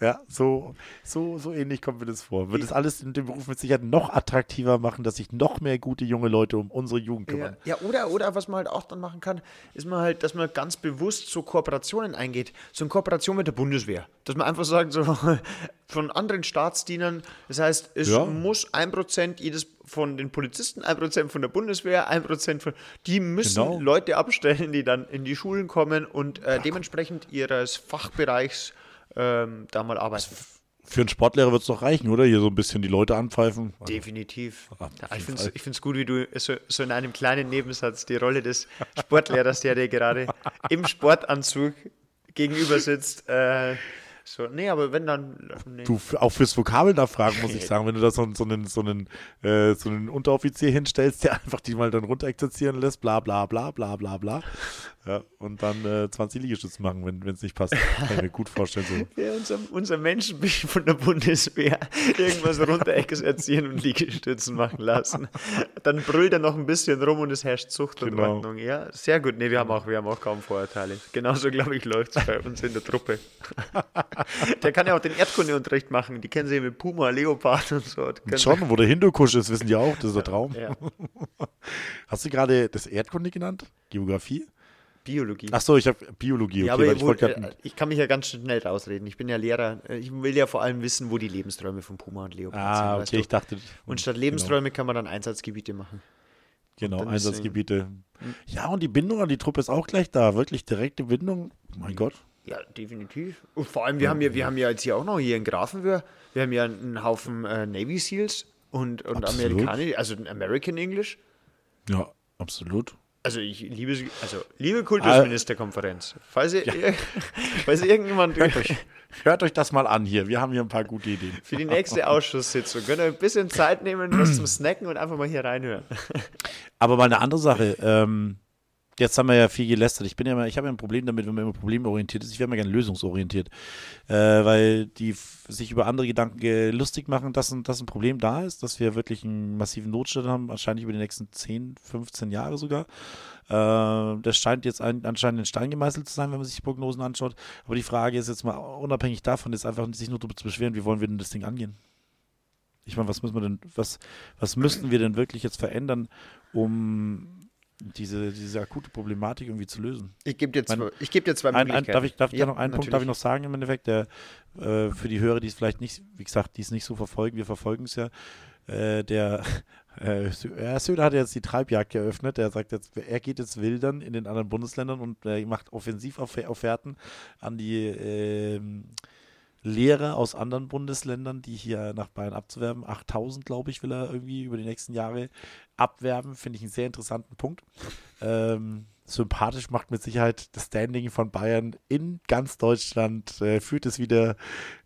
Ja, so, so, so ähnlich kommt mir das vor. Wird das alles in dem Beruf mit Sicherheit noch attraktiver machen, dass sich noch mehr gute junge Leute um unsere Jugend kümmern.
ja oder, oder was man halt auch dann machen kann, ist man halt, dass man ganz bewusst so Kooperationen eingeht. So eine Kooperation mit der Bundeswehr. Dass man einfach sagt, so von anderen Staatsdienern, das heißt, es
Ja.
muss ein Prozent jedes von den Polizisten, ein Prozent von der Bundeswehr, ein Prozent von. Die müssen
Genau.
Leute abstellen, die dann in die Schulen kommen und äh, dementsprechend ihres Fachbereichs ähm, da mal arbeiten.
Für einen Sportlehrer wird es doch reichen, oder? Hier so ein bisschen die Leute anpfeifen.
Definitiv.
Ah,
Ja, ich finde es gut, wie du so, so in einem kleinen Nebensatz die Rolle des Sportlehrers, der dir gerade im Sportanzug gegenüber sitzt. Äh, so, nee, aber wenn dann. Nee.
Du, auch fürs Vokabeln nachfragen, muss ich sagen, wenn du da so, so, einen, so, einen, äh, so einen Unteroffizier hinstellst, der einfach die mal dann runterexerzieren lässt, bla bla bla bla bla bla. Ja, und dann äh, 20 Liegestütze machen, wenn es nicht passt. Kann ich mir gut vorstellen. So.
Ja, unser, unser Menschenbild von der Bundeswehr irgendwas runterexerzieren und Liegestützen machen lassen. Dann brüllt er noch ein bisschen rum und es herrscht Zucht und
Genau.
Ordnung. Ja, sehr gut. Nee, wir haben auch, wir haben auch kaum Vorurteile. Genauso, glaube ich, läuft es bei uns in der Truppe. Der kann ja auch den Erdkundeunterricht machen. Die kennen sie mit Puma, Leopard und so.
Schon, wo der Hindukusch ist, wissen die auch, das ist der Traum.
Ja.
Hast du gerade das Erdkunde genannt? Geografie?
Biologie.
Ach so, ich habe Biologie. Okay,
ja, aber
ich,
wo,
grad-
äh, ich kann mich ja ganz schnell rausreden. Ich bin ja Lehrer. Ich will ja vor allem wissen, wo die Lebensträume von Puma und Leopard
ah,
sind. weißt
okay,
du?
ich dachte.
und statt Lebensräume kann man dann Einsatzgebiete machen.
Genau, Einsatzgebiete. Ja, und die Bindung an die Truppe ist auch gleich da. Wirklich direkte Bindung. Mein Gott.
Ja, definitiv. Und vor allem, wir haben ja, wir haben ja jetzt hier auch noch hier in Grafenwöhr, wir haben ja einen Haufen äh, Navy Seals und, und. Amerikaner, also American English.
Ja, absolut.
Also ich liebe sie, also liebe Kultusministerkonferenz. Falls ihr, falls irgendjemand
Hört euch, hört euch das mal an hier. Wir haben hier ein paar gute Ideen.
für die nächste Ausschusssitzung könnt ihr ein bisschen Zeit nehmen, was zum Snacken und einfach mal hier reinhören.
Aber mal eine andere Sache. Ähm, jetzt haben wir ja viel gelästert. Ich bin ja immer, ich habe ja ein Problem damit, wenn man immer problemorientiert ist. Ich wäre mal gerne lösungsorientiert. Äh, weil die sich über andere Gedanken lustig machen, dass ein, dass ein Problem da ist, dass wir wirklich einen massiven Notstand haben, wahrscheinlich über die nächsten 10, 15 Jahre sogar. Äh, das scheint jetzt ein, anscheinend in Stein gemeißelt zu sein, wenn man sich die Prognosen anschaut. Aber die Frage ist jetzt mal unabhängig davon, ist einfach sich nur darüber zu beschweren, wie wollen wir denn das Ding angehen? Ich meine, was müssen wir denn, was, was müssten wir denn wirklich jetzt verändern, um diese, diese akute Problematik irgendwie zu lösen?
Ich gebe dir,
Mein-
zwei- ich geb dir zwei
Ein, ein,
Möglichkeiten.
darf ich, darf
Ja,
noch einen Punkt darf ich noch sagen im Endeffekt, der äh, für die Hörer, die es vielleicht nicht, wie gesagt, die es nicht so verfolgen, wir verfolgen es ja, äh, der äh, Söder hat jetzt die Treibjagd eröffnet. Er sagt jetzt, er geht jetzt wildern in den anderen Bundesländern und äh, macht Offensivofferten an die ähm, Lehrer aus anderen Bundesländern, die hier nach Bayern abzuwerben. 8000, glaube ich, will er irgendwie über die nächsten Jahre abwerben. Finde ich einen sehr interessanten Punkt. Ähm, sympathisch macht mit Sicherheit das Standing von Bayern in ganz Deutschland, äh, führt es wieder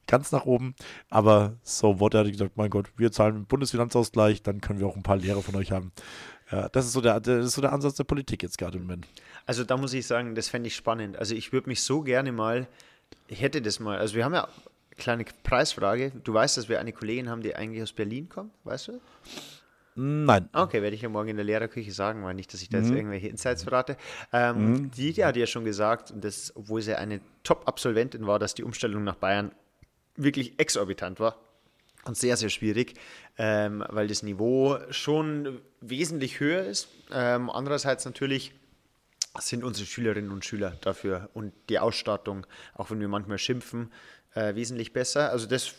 ganz nach oben. Aber so wurde er gesagt, mein Gott, wir zahlen Bundesfinanzausgleich, dann können wir auch ein paar Lehrer von euch haben. Ja, das ist so der, das ist so der Ansatz der Politik jetzt gerade im Moment.
Also da muss ich sagen, das fände ich spannend. Also ich würde mich so gerne mal, ich hätte das mal, also wir haben ja kleine Preisfrage. Du weißt, dass wir eine Kollegin haben, die eigentlich aus Berlin kommt, weißt du?
Nein.
Okay, werde ich ja morgen in der Lehrerküche sagen, weil nicht, dass ich da jetzt irgendwelche Insights verrate. Ähm, Die, die hat ja schon gesagt, und das, obwohl sie eine Top-Absolventin war, dass die Umstellung nach Bayern wirklich exorbitant war und sehr, sehr schwierig, ähm, weil das Niveau schon wesentlich höher ist. Ähm, andererseits natürlich sind unsere Schülerinnen und Schüler dafür und die Ausstattung, auch wenn wir manchmal schimpfen, äh, wesentlich besser. Also das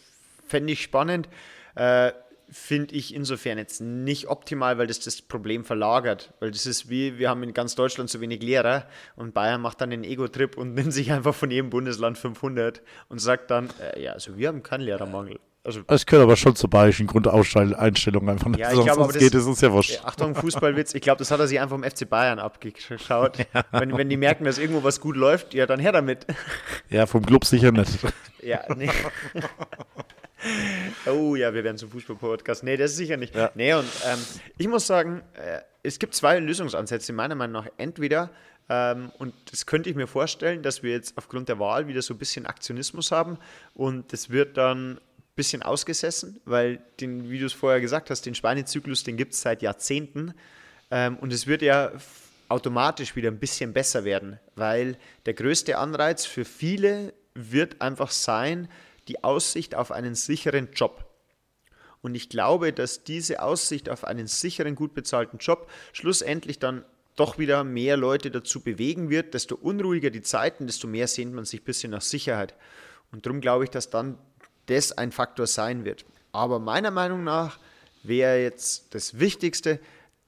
fände ich spannend. Äh, Finde ich insofern jetzt nicht optimal, weil das das Problem verlagert. Weil das ist wie, wir haben in ganz Deutschland zu wenig Lehrer und Bayern macht dann einen Ego-Trip und nimmt sich einfach von jedem Bundesland 500 und sagt dann, äh, ja, also wir haben keinen Lehrermangel. Also
Es gehört aber schon zur bayerischen Grundeinstellung einfach.
Ja, ich
sonst
glaube, aber
sonst
das-
geht es uns ja wurscht.
Ja, Achtung, Fußballwitz. Ich glaube, das hat er sich einfach im FC Bayern abgeschaut. Wenn, wenn die merken, dass irgendwo was gut läuft, ja, dann her damit.
Ja, vom Club sicher nicht.
Ja, nee. Oh ja, wir werden zum Fußball-Podcast. Nee, das ist sicher nicht.
Ja.
Nee, und ähm, ich muss sagen, äh, es gibt zwei Lösungsansätze, meiner Meinung nach. Entweder, ähm, und das könnte ich mir vorstellen, dass wir jetzt aufgrund der Wahl wieder so ein bisschen Aktionismus haben und das wird dann bisschen ausgesessen, weil, den, wie du es vorher gesagt hast, den Schweinezyklus, den gibt es seit Jahrzehnten. Ähm, und es wird ja automatisch wieder ein bisschen besser werden, weil der größte Anreiz für viele wird einfach sein, die Aussicht auf einen sicheren Job. Und ich glaube, dass diese Aussicht auf einen sicheren, gut bezahlten Job schlussendlich dann doch wieder mehr Leute dazu bewegen wird. Desto unruhiger die Zeiten, desto mehr sehnt man sich ein bisschen nach Sicherheit. Und darum glaube ich, dass dann das ein Faktor sein wird. Aber meiner Meinung nach wäre jetzt das Wichtigste,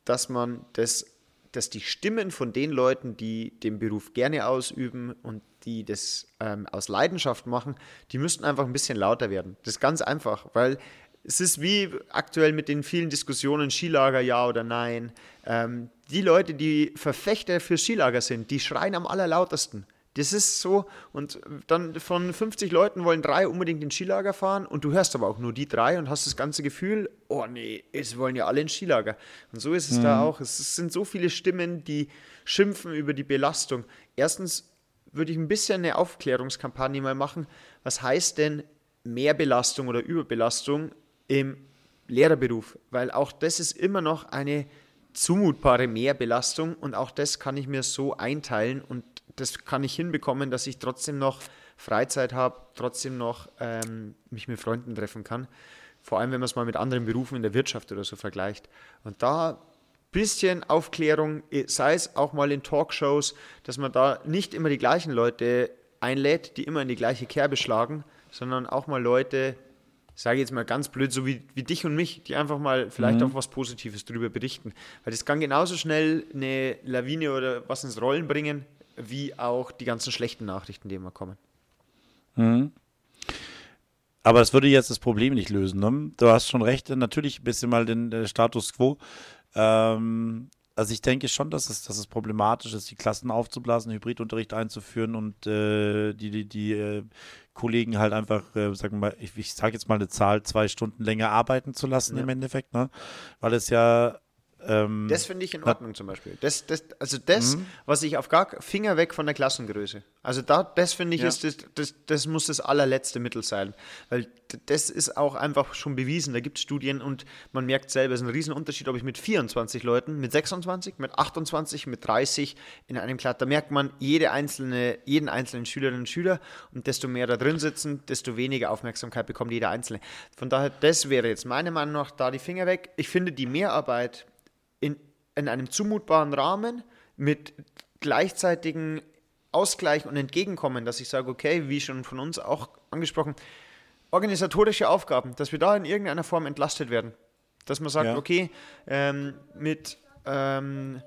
dass man das, dass die Stimmen von den Leuten, die den Beruf gerne ausüben und die das ähm, aus Leidenschaft machen, die müssten einfach ein bisschen lauter werden. Das ist ganz einfach, weil es ist wie aktuell mit den vielen Diskussionen Skilager ja oder nein. Ähm, die Leute, die Verfechter für Skilager sind, die schreien am allerlautesten. Das ist so, und dann von 50 Leuten wollen drei unbedingt ins Skilager fahren und du hörst aber auch nur die drei und hast das ganze Gefühl, oh nee, es wollen ja alle ins Skilager. Und so ist es da auch. Es sind so viele Stimmen, die schimpfen über die Belastung. Erstens würde ich ein bisschen eine Aufklärungskampagne mal machen. Was heißt denn Mehrbelastung oder Überbelastung im Lehrerberuf? Weil auch das ist immer noch eine zumutbare Mehrbelastung und auch das kann ich mir so einteilen und das kann ich hinbekommen, dass ich trotzdem noch Freizeit habe, trotzdem noch ähm, mich mit Freunden treffen kann. Vor allem, wenn man es mal mit anderen Berufen in der Wirtschaft oder so vergleicht. Und da bisschen Aufklärung, sei es auch mal in Talkshows, dass man da nicht immer die gleichen Leute einlädt, die immer in die gleiche Kerbe schlagen, sondern auch mal Leute, sage ich jetzt mal ganz blöd, so wie, wie dich und mich, die einfach mal vielleicht mhm. auch was Positives darüber berichten. Weil das kann genauso schnell eine Lawine oder was ins Rollen bringen, wie auch die ganzen schlechten Nachrichten, die immer kommen.
Mhm. Aber das würde jetzt das Problem nicht lösen. Ne? Du hast schon recht, natürlich ein bisschen mal den äh, Status quo. Ähm, also ich denke schon, dass es, dass es problematisch ist, die Klassen aufzublasen, Hybridunterricht einzuführen und äh, die, die, die äh, Kollegen halt einfach, äh, sagen wir mal, ich, ich sage jetzt mal eine Zahl, zwei Stunden länger arbeiten zu lassen ja. im Endeffekt, ne? Weil es ja
ähm, das finde ich in Ordnung zum Beispiel. Das, das, also das, mhm. was ich auf gar Finger weg von der Klassengröße. Also da, das finde ich, ja. ist das, das, das muss das allerletzte Mittel sein. Weil das ist auch einfach schon bewiesen. Da gibt es Studien und man merkt selber, es ist ein Riesenunterschied, ob ich mit 24 Leuten, mit 26, mit 28, mit 30 in einem Klass, da merkt man jede einzelne, jeden einzelnen Schülerinnen und Schüler und desto mehr da drin sitzen, desto weniger Aufmerksamkeit bekommt jeder Einzelne. Von daher, das wäre jetzt meiner Meinung nach da die Finger weg. Ich finde die Mehrarbeit in, in einem zumutbaren Rahmen mit gleichzeitigen Ausgleich und Entgegenkommen, dass ich sage, okay, wie schon von uns auch angesprochen, organisatorische Aufgaben, dass wir da in irgendeiner Form entlastet werden. Dass man sagt, ja. okay, ähm, mit ähm,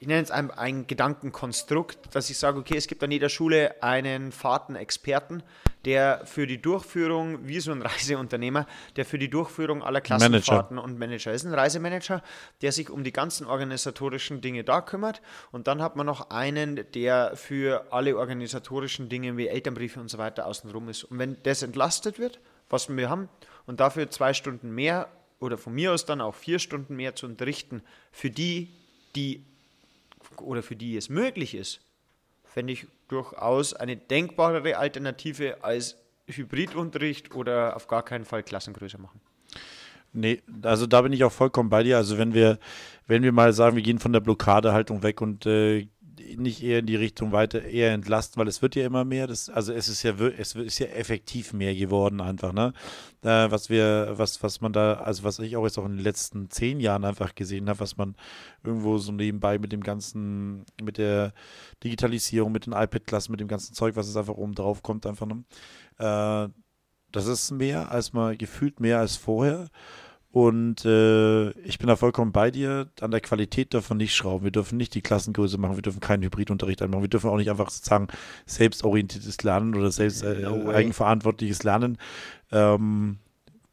ich nenne es ein, ein Gedankenkonstrukt, dass ich sage, okay, es gibt an jeder Schule einen Fahrtenexperten, der für die Durchführung, wie so ein Reiseunternehmer, der für die Durchführung aller Klassenfahrten Manager. und Manager ist, ein Reisemanager, der sich um die ganzen organisatorischen Dinge da kümmert. Und dann hat man noch einen, der für alle organisatorischen Dinge wie Elternbriefe und so weiter außenrum ist. Und wenn das entlastet wird, was wir haben, und dafür zwei Stunden mehr oder von mir aus dann auch vier Stunden mehr zu unterrichten, für die, die oder für die es möglich ist, fände ich durchaus eine denkbarere Alternative als Hybridunterricht oder auf gar keinen Fall Klassengröße machen.
Nee, also da bin ich auch vollkommen bei dir. Also wenn wir, wenn wir mal sagen, wir gehen von der Blockadehaltung weg und äh, nicht eher in die Richtung weiter, eher entlasten, weil es wird ja immer mehr. Das, also es ist ja es ist ja effektiv mehr geworden einfach, ne? Äh, was wir, was, was man da, also was ich auch jetzt auch in den letzten zehn Jahren einfach gesehen habe, was man irgendwo so nebenbei mit dem ganzen, mit der Digitalisierung, mit den iPad-Klassen, mit dem ganzen Zeug, was es einfach oben drauf kommt, einfach, ne? Äh, das ist mehr als mal gefühlt mehr als vorher. Und äh, ich bin da vollkommen bei dir. An der Qualität dürfen wir nicht schrauben. Wir dürfen nicht die Klassengröße machen. Wir dürfen keinen Hybridunterricht einmachen. Wir dürfen auch nicht einfach sozusagen selbstorientiertes Lernen oder selbst äh, no eigenverantwortliches Lernen ähm,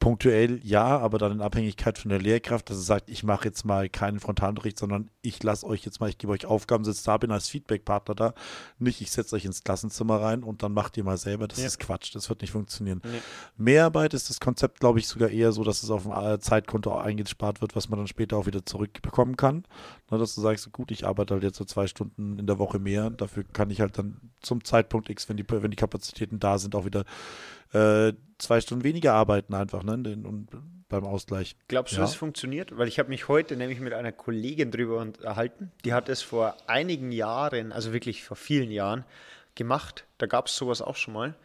punktuell ja, aber dann in Abhängigkeit von der Lehrkraft, dass er sagt, ich mache jetzt mal keinen Frontalunterricht, sondern ich lasse euch jetzt mal, ich gebe euch Aufgaben, sitze da, bin als Feedbackpartner da, nicht ich setze euch ins Klassenzimmer rein und dann macht ihr mal selber, das ja. ist Quatsch, das wird nicht funktionieren. Nee. Mehrarbeit ist das Konzept, glaube ich, sogar eher so, dass es auf dem Zeitkonto eingespart wird, was man dann später auch wieder zurückbekommen kann. Na, dass du sagst, gut, ich arbeite halt jetzt so zwei Stunden in der Woche mehr, dafür kann ich halt dann zum Zeitpunkt X, wenn die, wenn die Kapazitäten da sind, auch wieder äh, zwei Stunden weniger arbeiten einfach, ne? Und beim Ausgleich.
Glaubst du, ja. es funktioniert? Weil ich habe mich heute nämlich mit einer Kollegin drüber unterhalten. Die hat es vor einigen Jahren, also wirklich vor vielen Jahren, gemacht. Da gab es sowas auch schon mal.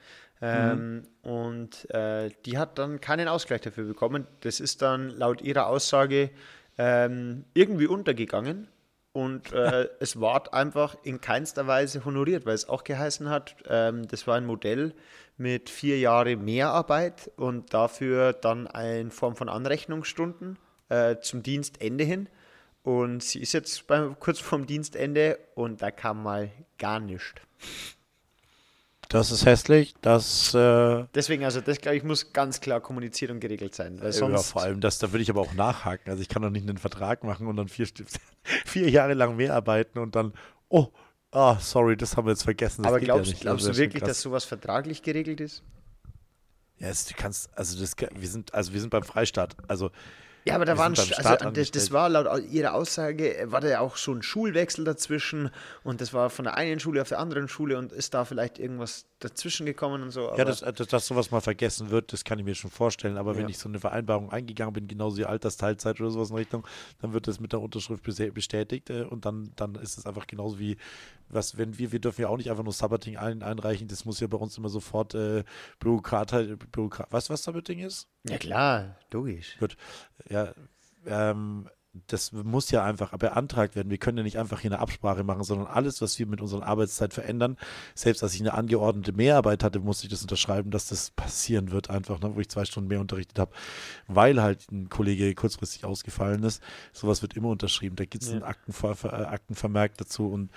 Ähm, mhm. Und äh, die hat dann keinen Ausgleich dafür bekommen. Das ist dann laut ihrer Aussage ähm, irgendwie untergegangen. Und äh, es war einfach in keinster Weise honoriert, weil es auch geheißen hat, ähm, das war ein Modell, mit vier Jahren Mehrarbeit und dafür dann eine Form von Anrechnungsstunden äh, zum Dienstende hin. Und sie ist jetzt beim, kurz vorm Dienstende und da kam mal gar nichts.
Das ist hässlich. Das, äh
Deswegen, also das, glaube ich, muss ganz klar kommuniziert und geregelt sein. Weil sonst
ja, vor allem, das, da würde ich aber auch nachhaken. Also ich kann doch nicht einen Vertrag machen und dann vier, vier Jahre lang mehr arbeiten und dann, oh, Ah, oh, sorry, das haben wir jetzt vergessen. Das
Aber glaubst, ja glaubst du wirklich, dass sowas vertraglich geregelt ist?
Ja, es, du kannst, also das, wir sind, also wir sind beim Freistaat. Also
ja, aber da waren, also das, das, war laut ihrer Aussage, äh, war da ja auch so ein Schulwechsel dazwischen und das war von der einen Schule auf der anderen Schule und ist da vielleicht irgendwas dazwischen gekommen und so.
ja, dass, dass, dass sowas mal vergessen wird, das kann ich mir schon vorstellen, aber ja. wenn ich so eine Vereinbarung eingegangen bin, genauso wie Altersteilzeit oder sowas in Richtung, dann wird das mit der Unterschrift bestätigt äh, und dann, dann ist es einfach genauso wie, was, wenn wir, wir dürfen ja auch nicht einfach nur Sabbating ein, einreichen, das muss ja bei uns immer sofort äh, Bürokrat, Bürokrat, weißt du, was Sabbating ist?
Ja klar, logisch.
Gut, ja, ähm, das muss ja einfach beantragt werden. Wir können ja nicht einfach hier eine Absprache machen, sondern alles, was wir mit unserer Arbeitszeit verändern, selbst als ich eine angeordnete Mehrarbeit hatte, musste ich das unterschreiben, dass das passieren wird, einfach, ne, wo ich zwei Stunden mehr unterrichtet habe, weil halt ein Kollege kurzfristig ausgefallen ist. Sowas wird immer unterschrieben. Da gibt es ja. einen Aktenver äh, Aktenvermerk dazu und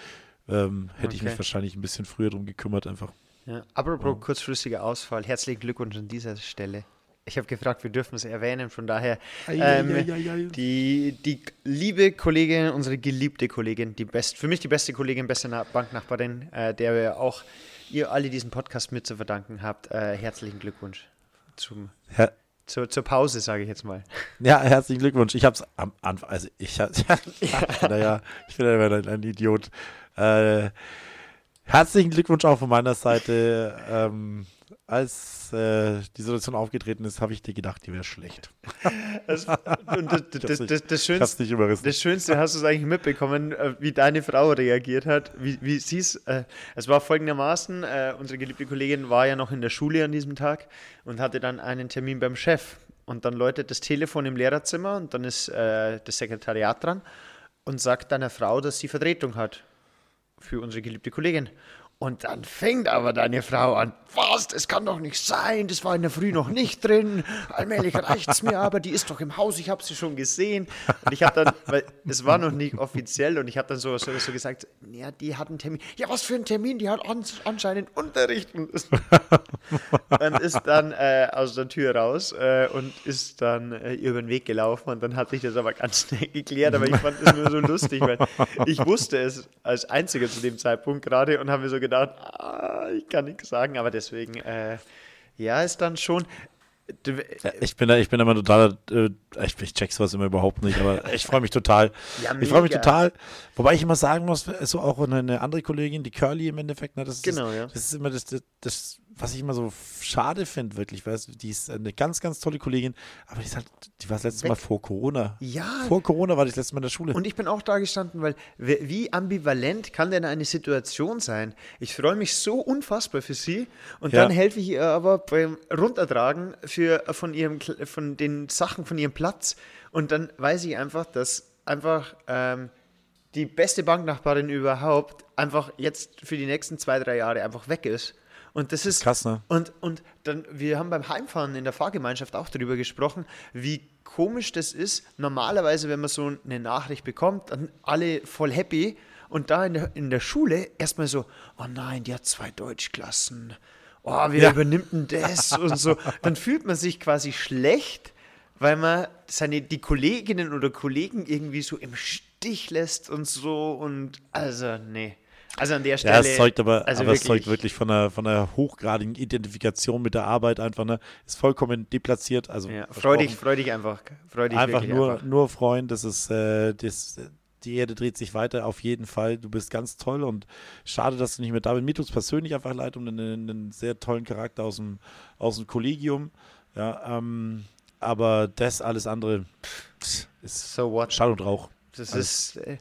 ähm, hätte okay. ich mich wahrscheinlich ein bisschen früher drum gekümmert, einfach.
Ja. Apropos ja. kurzfristiger Ausfall, herzlichen Glückwunsch an dieser Stelle. Ich habe gefragt, wir dürfen es erwähnen, von daher ähm, die, die liebe Kollegin, unsere geliebte Kollegin, die best, für mich die beste Kollegin, beste Banknachbarin, äh, der wir auch ihr alle diesen Podcast mit zu verdanken habt. Äh, herzlichen Glückwunsch zum, Her zur, zur Pause, sage ich jetzt mal.
Ja, herzlichen Glückwunsch. Ich habe es am Anfang, also ich, ja, naja, ich bin ja ein, ein Idiot. Äh, herzlichen Glückwunsch auch von meiner Seite. Als äh, die Situation aufgetreten ist, habe ich dir gedacht, die wäre schlecht.
Das, das, das, das, das Schönste, das Schönste hast du es eigentlich mitbekommen, äh, wie deine Frau reagiert hat, wie, wie sie es. Äh, es war folgendermaßen: äh, Unsere geliebte Kollegin war ja noch in der Schule an diesem Tag und hatte dann einen Termin beim Chef. Und dann läutet das Telefon im Lehrerzimmer und dann ist äh, das Sekretariat dran und sagt deiner Frau, dass sie Vertretung hat für unsere geliebte Kollegin. Und dann fängt aber deine Frau an, was, das kann doch nicht sein, das war in der Früh noch nicht drin, allmählich reicht es mir aber, die ist doch im Haus, ich habe sie schon gesehen. Und ich habe dann, weil es war noch nicht offiziell und ich habe dann so, so, so, gesagt, ja, die hat einen Termin. Ja, was für einen Termin, die hat anscheinend Unterricht. Und ist, und ist dann äh, aus der Tür raus äh, und ist dann äh, über den Weg gelaufen und dann hat sich das aber ganz schnell geklärt, aber ich fand es nur so lustig, weil ich wusste es als Einziger zu dem Zeitpunkt gerade und habe mir so gedacht, gedacht, ah, ich kann nichts sagen, aber deswegen, äh, ja, ist dann schon.
Ja, ich bin da, ich bin immer total, äh, ich, ich check sowas immer überhaupt nicht, aber ich freue mich total. Ja, ich freue mich total. Wobei ich immer sagen muss, so auch eine, eine andere Kollegin, die Curly im Endeffekt, ne, das, genau, ist, ja. das ist immer das, das, das was ich immer so schade finde, wirklich, weil die ist eine ganz, ganz tolle Kollegin, aber die, ist halt, die war das letzte Weg. Mal vor Corona.
Ja.
Vor Corona war die das letzte Mal in der Schule.
Und ich bin auch da gestanden, weil wie ambivalent kann denn eine Situation sein? Ich freue mich so unfassbar für sie und ja. dann helfe ich ihr aber beim Runtertragen für, von, ihrem, von den Sachen von ihrem Platz und dann weiß ich einfach, dass einfach ähm, die beste Banknachbarin überhaupt einfach jetzt für die nächsten zwei, drei Jahre einfach weg ist und das ist
krass, ne?
Und, und dann, wir haben beim Heimfahren in der Fahrgemeinschaft auch darüber gesprochen, wie komisch das ist. Normalerweise, wenn man so eine Nachricht bekommt, dann alle voll happy. Und da in der, in der Schule erstmal so, oh nein, die hat zwei Deutschklassen. Oh, wer ja. übernimmt denn das? und so. Dann fühlt man sich quasi schlecht, weil man seine, die Kolleginnen oder Kollegen irgendwie so im Stich lässt und so. Und also, nee. Also an der Stelle.
Ja, es zeugt aber, also aber wirklich, es zeugt wirklich von einer, von einer hochgradigen Identifikation mit der Arbeit einfach, ne? Ist vollkommen deplatziert. Also
ja, freu dich, freu dich einfach. Freu dich
einfach nur, einfach. nur freuen, das ist, äh, das, die Erde dreht sich weiter, auf jeden Fall. Du bist ganz toll und schade, dass du nicht mehr da bist. Mir tut es persönlich einfach leid um einen, einen, sehr tollen Charakter aus dem, aus dem Kollegium. Ja, ähm, aber das, alles andere ist so what? Schall und Rauch.
Das alles. ist. Äh,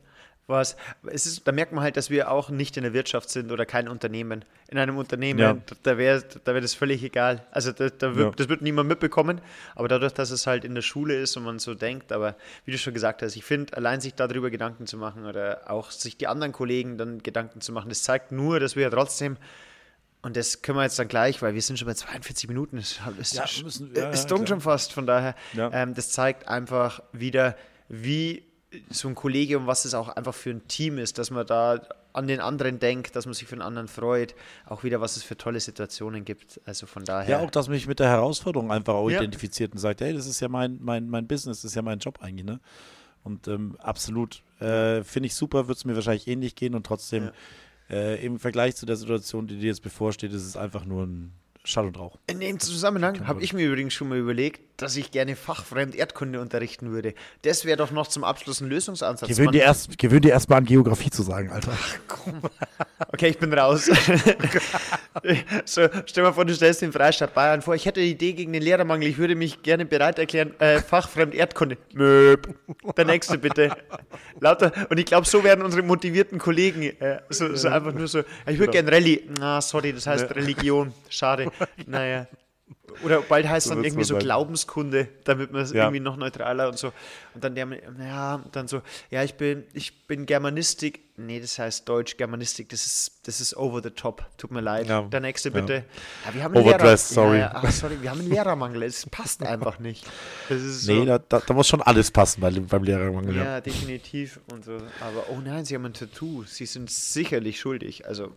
was, es ist, da merkt man halt, dass wir auch nicht in der Wirtschaft sind oder kein Unternehmen. In einem Unternehmen, ja. da wäre da wär das völlig egal. Also da, da wird, ja. das wird niemand mitbekommen, aber dadurch, dass es halt in der Schule ist und man so denkt, aber wie du schon gesagt hast, ich finde, allein sich darüber Gedanken zu machen oder auch sich die anderen Kollegen dann Gedanken zu machen, das zeigt nur, dass wir ja trotzdem und das können wir jetzt dann gleich, weil wir sind schon bei 42 Minuten. Es ist, ja, müssen, ja, ist ja, schon fast. Von daher, ähm, das zeigt einfach wieder, wie so ein Kollegium, was es auch einfach für ein Team ist, dass man da an den anderen denkt, dass man sich für den anderen freut, auch wieder, was es für tolle Situationen gibt. Also von daher.
Ja, auch, dass man sich mit der Herausforderung einfach auch ja. identifiziert und sagt, hey, das ist ja mein, mein, mein Business, das ist ja mein Job eigentlich, ne? Und ähm, absolut, äh, finde ich super, wird es mir wahrscheinlich ähnlich gehen und trotzdem ja. äh, im Vergleich zu der Situation, die dir jetzt bevorsteht, ist es einfach nur ein Schall und Rauch.
In dem Zusammenhang habe ich mir übrigens schon mal überlegt, dass ich gerne fachfremd Erdkunde unterrichten würde. Das wäre doch noch zum Abschluss ein Lösungsansatz.
Gewöhn dir erst, gewöhn dir erst mal an Geografie zu sagen, Alter. Ach, komm.
Okay, ich bin raus. so, stell mal vor, du stellst den Freistaat Bayern vor. Ich hätte eine Idee gegen den Lehrermangel. Ich würde mich gerne bereit erklären, äh, fachfremd Erdkunde. Möb. Der nächste bitte. Lauter. Und ich glaube, so werden unsere motivierten Kollegen äh, so, so, einfach nur so. Ich würde genau. gerne Rallye. Ah, sorry, das heißt Religion. Schade. Naja. Oder bald heißt
So
dann irgendwie so
sein.
Glaubenskunde, damit man es
Ja.
irgendwie noch neutraler und so. Und dann der, ja, dann so, ja, ich bin, ich bin Germanistik. Nee, das heißt Deutsch, Germanistik, das ist, das ist over the top. Tut mir leid.
Ja.
Der nächste bitte. Ja, wir haben einen
Overdressed,
Lehrer.
sorry.
Ach, sorry, wir haben einen Lehrermangel. Es passt einfach nicht. So.
Nee, da, da, da muss schon alles passen bei, beim Lehrermangel. Ja.
Definitiv. Und so. Aber oh nein, sie haben ein Tattoo. Sie sind sicherlich schuldig. Also,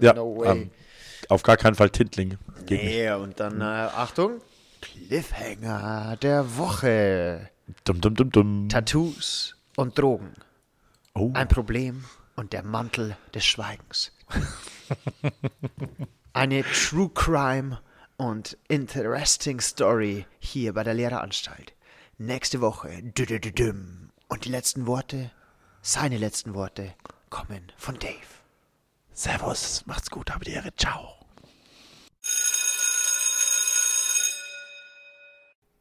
Ja,
no way.
ähm, auf gar keinen Fall Tintling. Geht nicht.
nee, und dann, äh, Achtung, Cliffhanger der Woche.
Dum, dum, dum, dum.
Tattoos und Drogen.
Oh.
Ein Problem und der Mantel des Schweigens. Eine True Crime und Interesting Story hier bei der Lehreranstalt. Nächste Woche. Und die letzten Worte, seine letzten Worte, kommen von Dave.
Servus, macht's gut, habe die Ehre. Ciao.